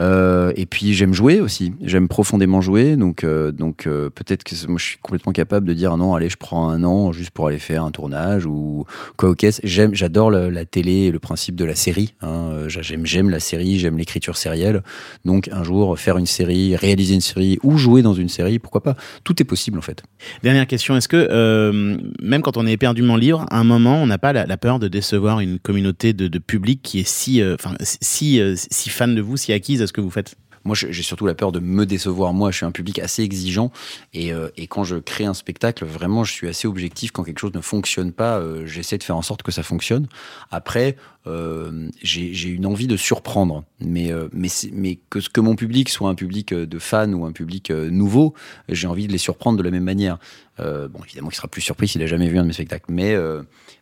euh, et puis j'aime jouer aussi. J'aime profondément jouer, donc euh, donc peut-être que moi je suis complètement capable de dire non, allez, je prends un an juste pour aller faire un tournage ou quoi au. J'aime, j'adore la télé et le principe de la série. hein. J'aime j'aime la série, j'aime l'écriture sérielle. Donc un jour faire une série, réaliser une série ou jouer dans une série, pourquoi pas Tout est possible en fait. Dernière question, est-ce que même quand on est éperdument libre, à un moment, on n'a pas la peur de décevoir une communauté de, public qui est si, euh, enfin, si, euh, si fan de vous, si acquise à ce que vous faites? Moi, j'ai surtout la peur de me décevoir. Moi, je suis un public assez exigeant. Et, euh, et quand je crée un spectacle, vraiment, je suis assez objectif. Quand quelque chose ne fonctionne pas, euh, j'essaie de faire en sorte que ça fonctionne. Après, euh, j'ai une envie de surprendre. Mais, mais, mais que, mon public soit un public de fans ou un public nouveau, j'ai envie de les surprendre de la même manière. Bon, évidemment, il sera plus surpris s'il a jamais vu un de mes spectacles. Mais,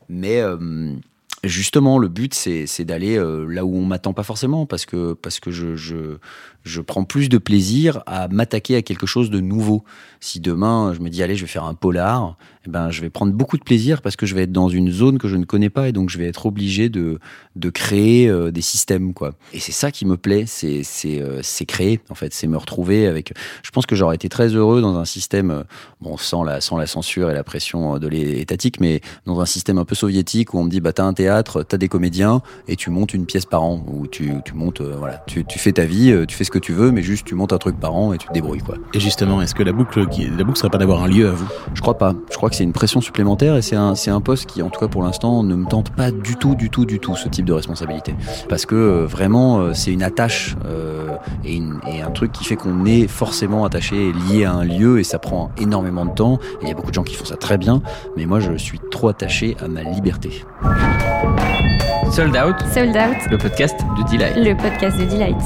mais justement, le but, c'est d'aller euh, là où on m'attend pas forcément, parce que, parce que je, je, je prends plus de plaisir à m'attaquer à quelque chose de nouveau. Si demain, je me dis, allez, je vais faire un polar, eh ben, je vais prendre beaucoup de plaisir parce que je vais être dans une zone que je ne connais pas et donc je vais être obligé de, de créer euh, des systèmes, quoi. Et c'est ça qui me plaît, c'est euh, créer, en fait, c'est me retrouver avec. Je pense que j'aurais été très heureux dans un système, euh, bon, sans la, sans la censure et la pression euh, de l'étatique, mais dans un système un peu soviétique où on me dit, bah, t'as un théâtre t'as des comédiens et tu montes une pièce par an ou tu, tu montes, euh, voilà, tu, tu fais ta vie, tu fais ce que tu veux, mais juste tu montes un truc par an et tu te débrouilles quoi. Et justement, est-ce que la boucle, qui, la boucle serait pas d'avoir un lieu à vous? Je crois pas. Je crois que c'est une pression supplémentaire et c'est un, c'est un poste qui, en tout cas pour l'instant, ne me tente pas du tout, du tout, du tout ce type de responsabilité. Parce que euh, vraiment, euh, c'est une attache euh, et, une- et un truc qui fait qu'on est forcément attaché et lié à un lieu et ça prend énormément de temps. Et il y a beaucoup de gens qui font ça très bien, mais moi je suis trop attaché à ma liberté. Sold Out, Sold Out, le podcast de Delight. le podcast de Delight.